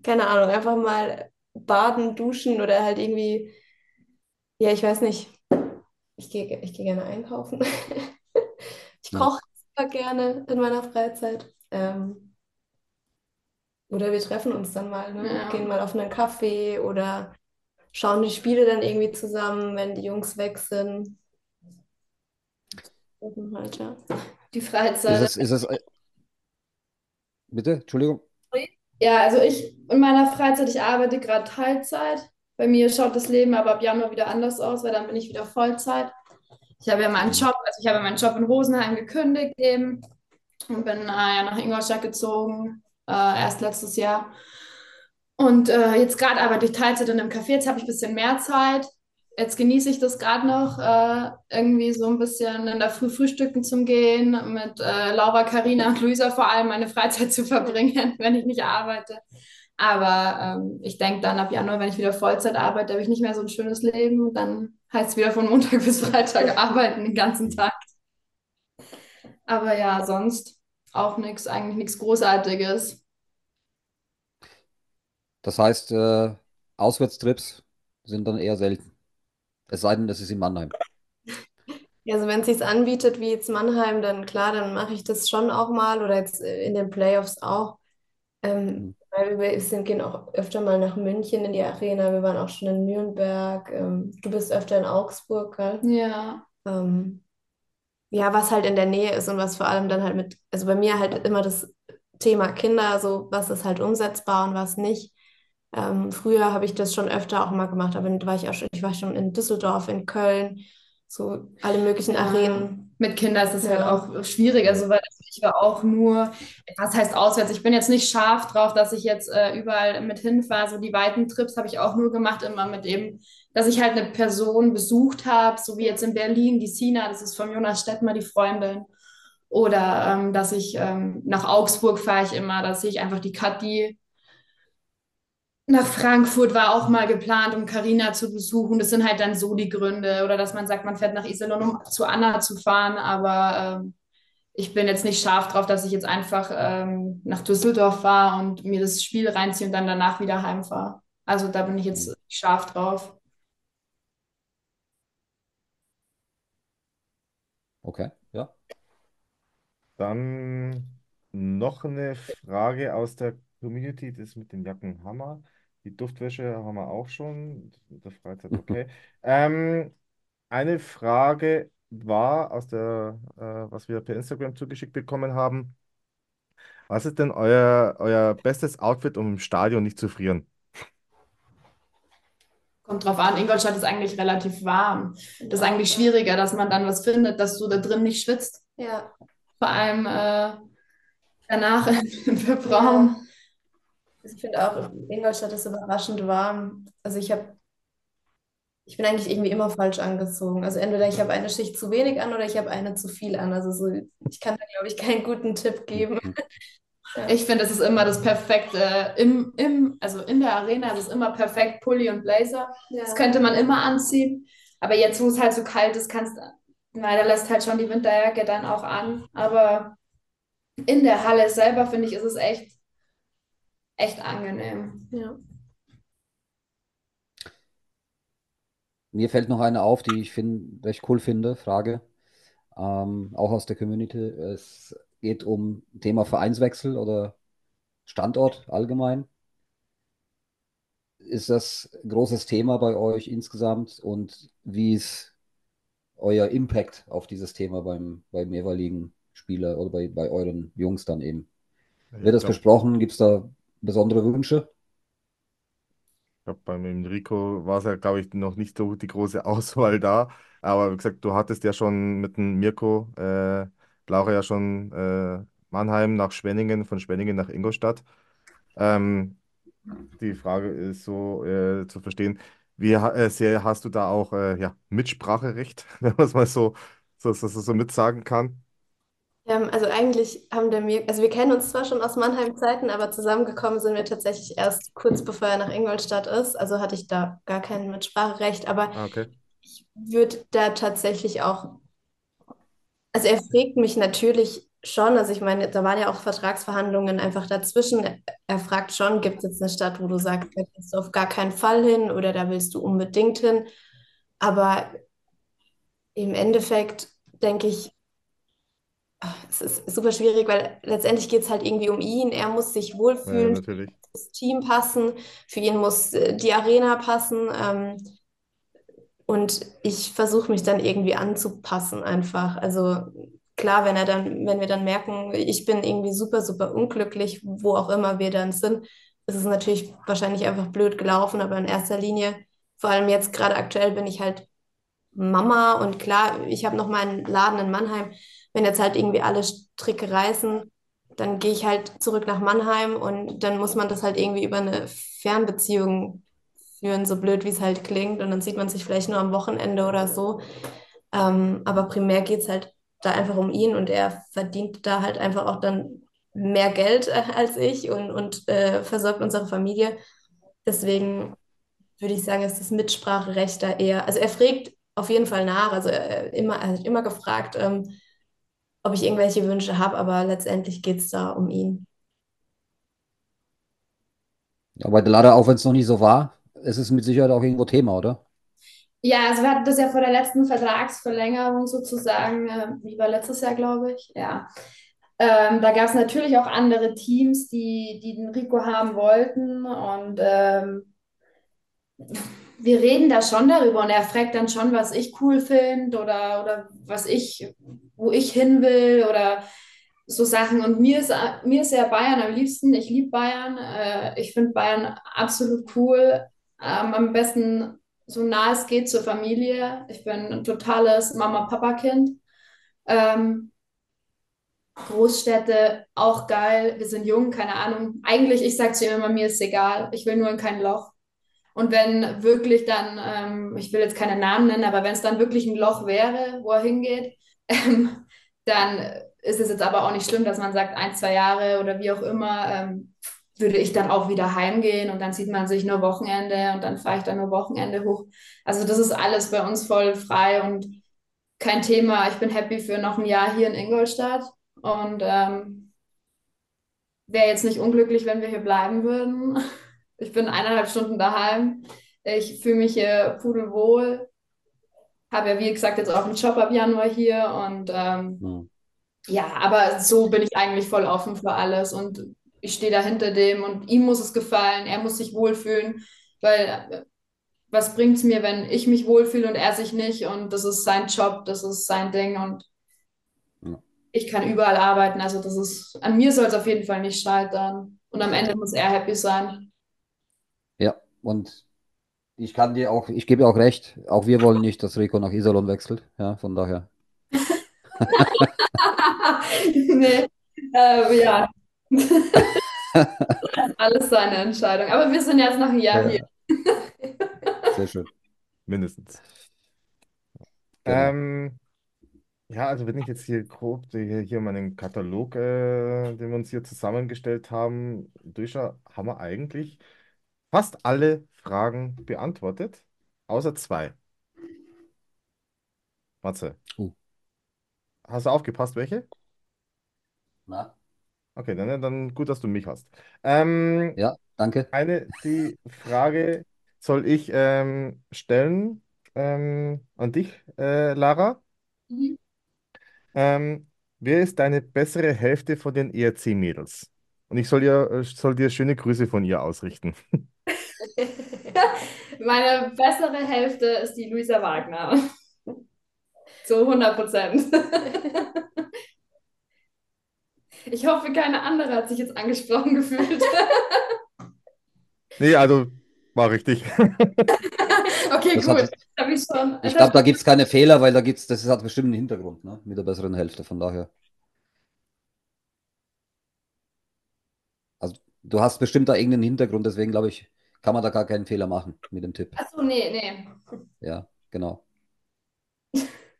keine Ahnung, einfach mal baden, duschen oder halt irgendwie, ja, ich weiß nicht, ich gehe ich gehe gerne einkaufen. Ich koche super gerne in meiner Freizeit. Ähm, oder wir treffen uns dann mal, ne? Ja. Gehen mal auf einen Kaffee oder schauen die Spiele dann irgendwie zusammen, wenn die Jungs weg sind. Halt, ja. Die Ist Freizeit. es, ist es, bitte, Entschuldigung. Ja, also ich in meiner Freizeit, ich arbeite gerade Teilzeit. Bei mir schaut das Leben aber ab Januar wieder anders aus, weil dann bin ich wieder Vollzeit. Ich habe ja meinen Job, also ich habe meinen Job in Rosenheim gekündigt eben und bin äh, nach Ingolstadt gezogen, äh, erst letztes Jahr. Und äh, jetzt gerade arbeite ich Teilzeit in einem Café, jetzt habe ich ein bisschen mehr Zeit. Jetzt genieße ich das gerade noch, äh, irgendwie so ein bisschen in der Früh frühstücken zum Gehen, mit äh, Laura, Karina und Luisa vor allem meine Freizeit zu verbringen, wenn ich nicht arbeite. Aber ähm, ich denke dann ab Januar, wenn ich wieder Vollzeit arbeite, habe ich nicht mehr so ein schönes Leben. Dann heißt es wieder von Montag bis Freitag arbeiten den ganzen Tag. Aber ja, sonst auch nichts, eigentlich nichts Großartiges. Das heißt, äh, Auswärtstrips sind dann eher selten. Es sei denn, das ist in Mannheim. Ja, also wenn es sich anbietet, wie jetzt Mannheim, dann klar, dann mache ich das schon auch mal oder jetzt äh, in den Playoffs auch. Ähm, Mhm. weil wir sind, gehen auch öfter mal nach München in die Arena. Wir waren auch schon in Nürnberg. Ähm, du bist öfter in Augsburg, gell? Ja. Ähm, ja, was halt in der Nähe ist und was vor allem dann halt mit, also bei mir halt immer das Thema Kinder, so was ist halt umsetzbar und was nicht. Ähm, früher habe ich das schon öfter auch mal gemacht, aber da war ich auch schon, ich war schon in Düsseldorf, in Köln, so alle möglichen Ja. Arenen. Mit Kindern ist es halt Ja. auch schwierig, also weil ich war auch nur, was heißt auswärts? Ich bin jetzt nicht scharf drauf, dass ich jetzt äh, überall mit hinfahre. So die weiten Trips habe ich auch nur gemacht, immer mit eben, dass ich halt eine Person besucht habe, so wie jetzt in Berlin, die Sina, das ist von Jonas Stettmer, die Freundin. Oder ähm, dass ich ähm, nach Augsburg fahre ich immer, dass ich einfach die Kathi nach Frankfurt war auch mal geplant, um Karina zu besuchen. Das sind halt dann so die Gründe. Oder dass man sagt, man fährt nach Iserlohn, um zu Anna zu fahren. Aber ähm, ich bin jetzt nicht scharf drauf, dass ich jetzt einfach ähm, nach Düsseldorf fahre und mir das Spiel reinziehe und dann danach wieder heimfahre. Also da bin ich jetzt scharf drauf. Okay, ja. Dann noch eine Frage aus der Community, das mit den Jacken Hammer. Die Duftwäsche haben wir auch schon. Der Freizeit, okay. Ähm, eine Frage war aus der, äh, was wir per Instagram zugeschickt bekommen haben. Was ist denn euer, euer bestes Outfit, um im Stadion nicht zu frieren? Kommt drauf an, Ingolstadt ist eigentlich relativ warm. Das ist eigentlich schwieriger, dass man dann was findet, dass du da drin nicht schwitzt. Ja, Vor allem äh, danach im Webraum. Ich finde auch, Ingolstadt ist überraschend warm. Also ich habe, ich bin eigentlich irgendwie immer falsch angezogen. Also entweder ich habe eine Schicht zu wenig an oder ich habe eine zu viel an. Also so, ich kann da, glaube ich, keinen guten Tipp geben. Ich finde, es ist immer das perfekte, im, im, also in der Arena ist es immer perfekt, Pulli und Blazer. Ja. Das könnte man immer anziehen. Aber jetzt, wo es halt so kalt ist, kannst na, da lässt halt schon die Winterjacke dann auch an. Aber in der Halle selber, finde ich, ist es echt, echt angenehm. Ja. Mir fällt noch eine auf, die ich find, recht cool finde, Frage, ähm, auch aus der Community. Es geht um Thema Vereinswechsel oder Standort allgemein. Ist das ein großes Thema bei euch insgesamt und wie ist euer Impact auf dieses Thema beim, beim jeweiligen Spieler oder bei, bei euren Jungs dann eben? Wird das glaub- besprochen? Gibt es da besondere Wünsche? Ich glaube, beim Enrico war es ja, glaube ich, noch nicht so die große Auswahl da. Aber wie gesagt, du hattest ja schon mit dem Mirko äh, Blaucher ja schon äh, Mannheim nach Schwenningen, von Schwenningen nach Ingolstadt. Ähm, die Frage ist so äh, zu verstehen, wie äh, sehr hast du da auch äh, ja, Mitspracherecht, wenn man es mal so, so, so so mitsagen kann? Ja, also eigentlich haben der mir, also wir kennen uns zwar schon aus Mannheim-Zeiten, aber zusammengekommen sind wir tatsächlich erst kurz bevor er nach Ingolstadt ist. Also hatte ich da gar kein Mitspracherecht, aber Ah, okay. ich würde da tatsächlich auch, also er fragt mich natürlich schon, also ich meine, da waren ja auch Vertragsverhandlungen einfach dazwischen. Er, fragt schon, gibt es jetzt eine Stadt, wo du sagst, da gehst du auf gar keinen Fall hin oder da willst du unbedingt hin. Aber im Endeffekt denke ich, Es ist super schwierig, weil letztendlich geht es halt irgendwie um ihn. Er muss sich Ja, wohlfühlen, natürlich. das Team passen, für ihn muss äh, die Arena passen. Ähm, und ich versuche mich dann irgendwie anzupassen einfach. Also klar, wenn er dann, wenn wir dann merken, ich bin irgendwie super, super unglücklich, wo auch immer wir dann sind, ist es natürlich wahrscheinlich einfach blöd gelaufen, aber in erster Linie, vor allem jetzt gerade aktuell bin ich halt Mama und klar, ich habe noch meinen Laden in Mannheim. Wenn jetzt halt irgendwie alle Stricke reißen, dann gehe ich halt zurück nach Mannheim und dann muss man das halt irgendwie über eine Fernbeziehung führen, so blöd wie es halt klingt. Und dann sieht man sich vielleicht nur am Wochenende oder so. Ähm, aber primär geht es halt da einfach um ihn und er verdient da halt einfach auch dann mehr Geld äh, als ich und, und äh, versorgt unsere Familie. Deswegen würde ich sagen, ist das Mitspracherecht da eher. Also er fragt auf jeden Fall nach. Also er, immer, er hat immer gefragt, ähm, ob ich irgendwelche Wünsche habe, aber letztendlich geht es da um ihn. Ja, bei der Lada, auch wenn es noch nicht so war, es ist mit Sicherheit auch irgendwo Thema, oder? Ja, also wir hatten das ja vor der letzten Vertragsverlängerung sozusagen, äh, wie war letztes Jahr, glaube ich. Ja. Ähm, da gab es natürlich auch andere Teams, die, die den Rico haben wollten. Und ähm, wir reden da schon darüber und er fragt dann schon, was ich cool finde oder, oder was ich, wo ich hin will oder so Sachen. Und mir ist, mir ist ja Bayern am liebsten. Ich liebe Bayern. Äh, ich finde Bayern absolut cool. Ähm, am besten so nah es geht zur Familie. Ich bin ein totales Mama-Papa-Kind. Ähm, Großstädte auch geil. Wir sind jung, keine Ahnung. Eigentlich, ich sage zu ihm immer, mir ist egal. Ich will nur in kein Loch. Und wenn wirklich dann, ähm, ich will jetzt keine Namen nennen, aber wenn es dann wirklich ein Loch wäre, wo er hingeht, ähm, dann ist es jetzt aber auch nicht schlimm, dass man sagt, ein, zwei Jahre oder wie auch immer, ähm, würde ich dann auch wieder heimgehen und dann sieht man sich nur Wochenende und dann fahre ich dann nur Wochenende hoch. Also das ist alles bei uns voll frei und kein Thema. Ich bin happy für noch ein Jahr hier in Ingolstadt und ähm, wäre jetzt nicht unglücklich, wenn wir hier bleiben würden. Ich bin eineinhalb Stunden daheim. Ich fühle mich hier pudelwohl. Habe ja, wie gesagt, jetzt auch einen Job ab Januar hier und ähm, Hm. ja, aber so bin ich eigentlich voll offen für alles und ich stehe da hinter dem und ihm muss es gefallen, er muss sich wohlfühlen, weil äh, was bringt es mir, wenn ich mich wohlfühle und er sich nicht und das ist sein Job, das ist sein Ding und Ja. ich kann überall arbeiten, also das ist, an mir soll es auf jeden Fall nicht scheitern und am Ende muss er happy sein. Ja, und ich kann dir auch, ich gebe dir auch recht, auch wir wollen nicht, dass Rico nach Iserlohn wechselt. Ja, von daher. Nee, äh, ja. Alles seine Entscheidung. Aber wir sind jetzt noch ein Jahr Ja, hier. sehr schön. Mindestens. Genau. Ähm, ja, also wenn ich jetzt hier grob hier, hier meinen Katalog, äh, den wir uns hier zusammengestellt haben, durchschaue, haben wir eigentlich fast alle Fragen beantwortet, außer zwei. Matze, Uh. hast du aufgepasst, welche? Na? Okay, dann, dann gut, dass du mich hast. Ähm, Ja, danke. eine, die Frage soll ich ähm, stellen ähm, an dich, äh, Lara. Mhm. Ähm, wer ist deine bessere Hälfte von den ERC-Mädels? Und ich soll ihr, äh, soll dir schöne Grüße von ihr ausrichten. Meine bessere Hälfte ist die Luisa Wagner. Zu 100 Prozent. Ich hoffe, keine andere hat sich jetzt angesprochen gefühlt. Nee, also war richtig. Okay, Das cool. hat, ich schon. ich glaube, da gibt es keine Fehler, weil da gibt's, das hat bestimmt einen Hintergrund, ne? Mit der besseren Hälfte, von daher. Also du hast bestimmt da irgendeinen Hintergrund, deswegen glaube ich, kann man da gar keinen Fehler machen mit dem Tipp. Achso, nee, nee. Ja, genau.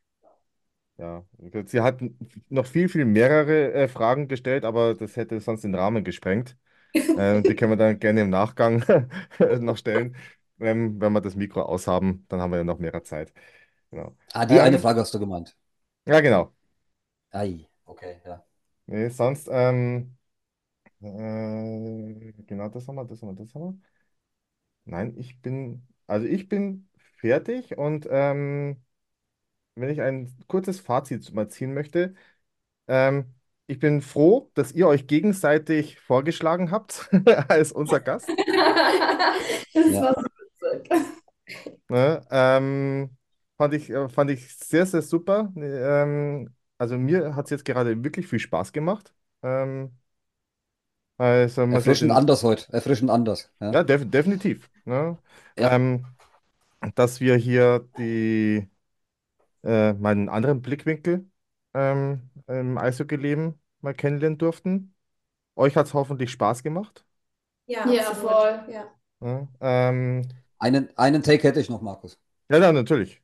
ja, sie hat noch viel, viel mehrere äh, Fragen gestellt, aber das hätte sonst den Rahmen gesprengt. Äh, die können wir dann gerne im Nachgang noch stellen. Ähm, wenn wir das Mikro aushaben, dann haben wir ja noch mehr Zeit. Genau. Ah, die Ähm, eine Frage hast du gemeint. Ja, genau. Ei, okay, ja. Nee, sonst, ähm, äh, genau, das haben wir, das haben wir, das haben wir. Nein, ich bin, also ich bin fertig und ähm, wenn ich ein kurzes Fazit mal ziehen möchte, ähm, ich bin froh, dass ihr euch gegenseitig vorgeschlagen habt als unser Gast. Das Ja. war so witzig. Ne? Ähm, fand ich, äh, fand ich sehr, sehr super. Ähm, also mir hat es jetzt gerade wirklich viel Spaß gemacht. Ähm, also mal so Erfrischend den, anders heute. Erfrischend anders. Ja. ja, def definitiv. Ne? Ja. Ähm, dass wir hier die, äh, meinen anderen Blickwinkel ähm, im Eishockey-Leben mal kennenlernen durften. Euch hat es hoffentlich Spaß gemacht. Ja, Ja, voll. Ja. Ne? Ähm, Einen, einen Take hätte ich noch, Markus. ja, ja, natürlich.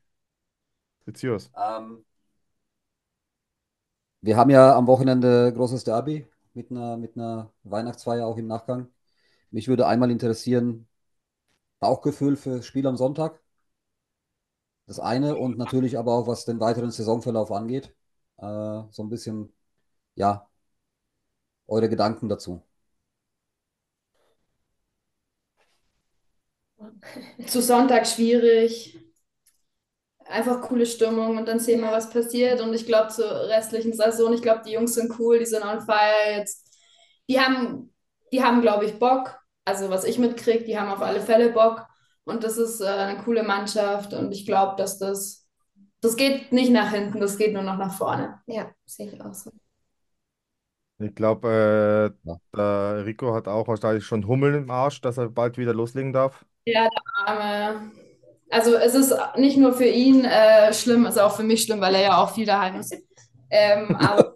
It's yours. Ähm, wir haben ja am Wochenende großes Derby mit einer, mit einer Weihnachtsfeier auch im Nachgang. Mich würde einmal interessieren, Bauchgefühl für Spiel am Sonntag. Das eine und natürlich aber auch, was den weiteren Saisonverlauf angeht. Äh, so ein bisschen, ja, eure Gedanken dazu. Zu Sonntag schwierig. Einfach coole Stimmung und dann sehen wir, was passiert. Und ich glaube, zur restlichen Saison, ich glaube, die Jungs sind cool, die sind on fire jetzt. Die haben, die haben, glaube ich, Bock. Also, was ich mitkriege, die haben auf alle Fälle Bock. Und das ist äh, eine coole Mannschaft. Und ich glaube, dass das, das geht nicht nach hinten, das geht nur noch nach vorne. Ja, sehe ich auch so. Ich glaube, äh, Ja. der Rico hat auch wahrscheinlich schon Hummeln im Arsch, dass er bald wieder loslegen darf. Ja, der Arme. Also es ist nicht nur für ihn äh, schlimm, es ist auch für mich schlimm, weil er ja auch viel daheim ist. Ähm, aber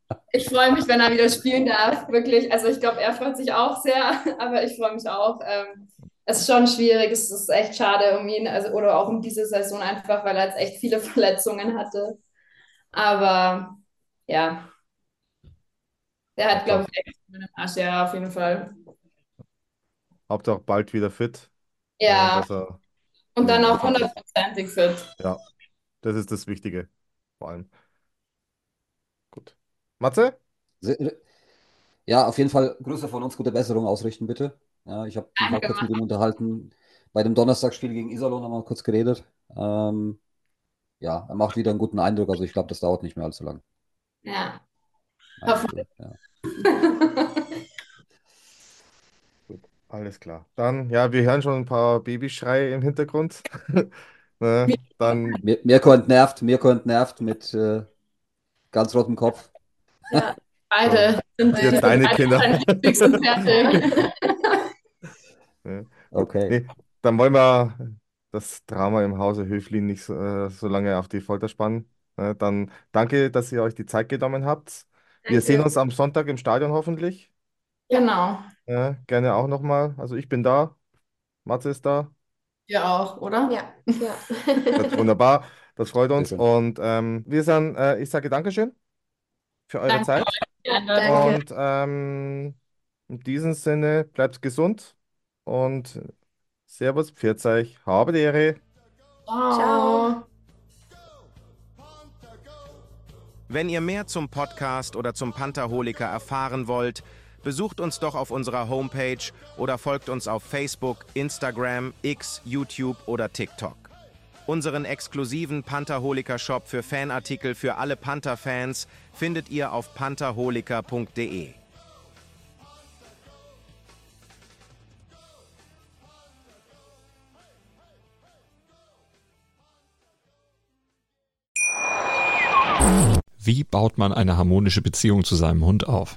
ich freue mich, wenn er wieder spielen darf, wirklich. Also ich glaube, er freut sich auch sehr, aber ich freue mich auch. Ähm, es ist schon schwierig, es ist echt schade um ihn, also oder auch um diese Saison einfach, weil er jetzt echt viele Verletzungen hatte. Aber ja, der hat, glaube ich, echt einen Arsch, ja, auf jeden Fall. Hauptsache bald wieder fit. Ja, dass er, und dann auch hundertprozentig fit. ja, das ist das Wichtige, vor allem. Gut. Matze? Ja, auf jeden Fall Grüße von uns, gute Besserung ausrichten, bitte. Ja, ich habe mich kurz mit ihm unterhalten. Bei dem Donnerstagsspiel gegen Iserlohn haben wir kurz geredet. Ähm, ja, er macht wieder einen guten Eindruck, also ich glaube, das dauert nicht mehr allzu lang. Ja. Also, Hoffentlich. ja. Alles klar. Dann, ja, wir hören schon ein paar Babyschreie im Hintergrund. Ne? Dann, Mir, Mirko entnervt, Mirko entnervt mit äh, ganz rotem Kopf. Ja, Beide sind Jetzt deine Kinder. Okay. nee, dann wollen wir das Drama im Hause Höflin nicht so, äh, so lange auf die Folter spannen. Ne? Dann danke, dass ihr euch die Zeit genommen habt. Wir Danke. sehen uns am Sonntag im Stadion hoffentlich. Genau. Ja, gerne auch nochmal. Also ich bin da, Matze ist da. Wir auch, oder? ja, ja. Das ist wunderbar, das freut uns. schön. Und ähm, wir sagen, äh, ich sage Dankeschön für eure Danke Zeit. Danke. Und ähm, in diesem Sinne, bleibt gesund und Servus, pfiat euch, habe die Ehre. Ciao. Wenn ihr mehr zum Podcast oder zum Pantherholiker erfahren wollt, besucht uns doch auf unserer Homepage oder folgt uns auf Facebook, Instagram, X, YouTube oder TikTok. Unseren exklusiven Pantherholiker Shop für Fanartikel für alle Panther-Fans findet ihr auf pantherholiker.de. Wie baut man eine harmonische Beziehung zu seinem Hund auf?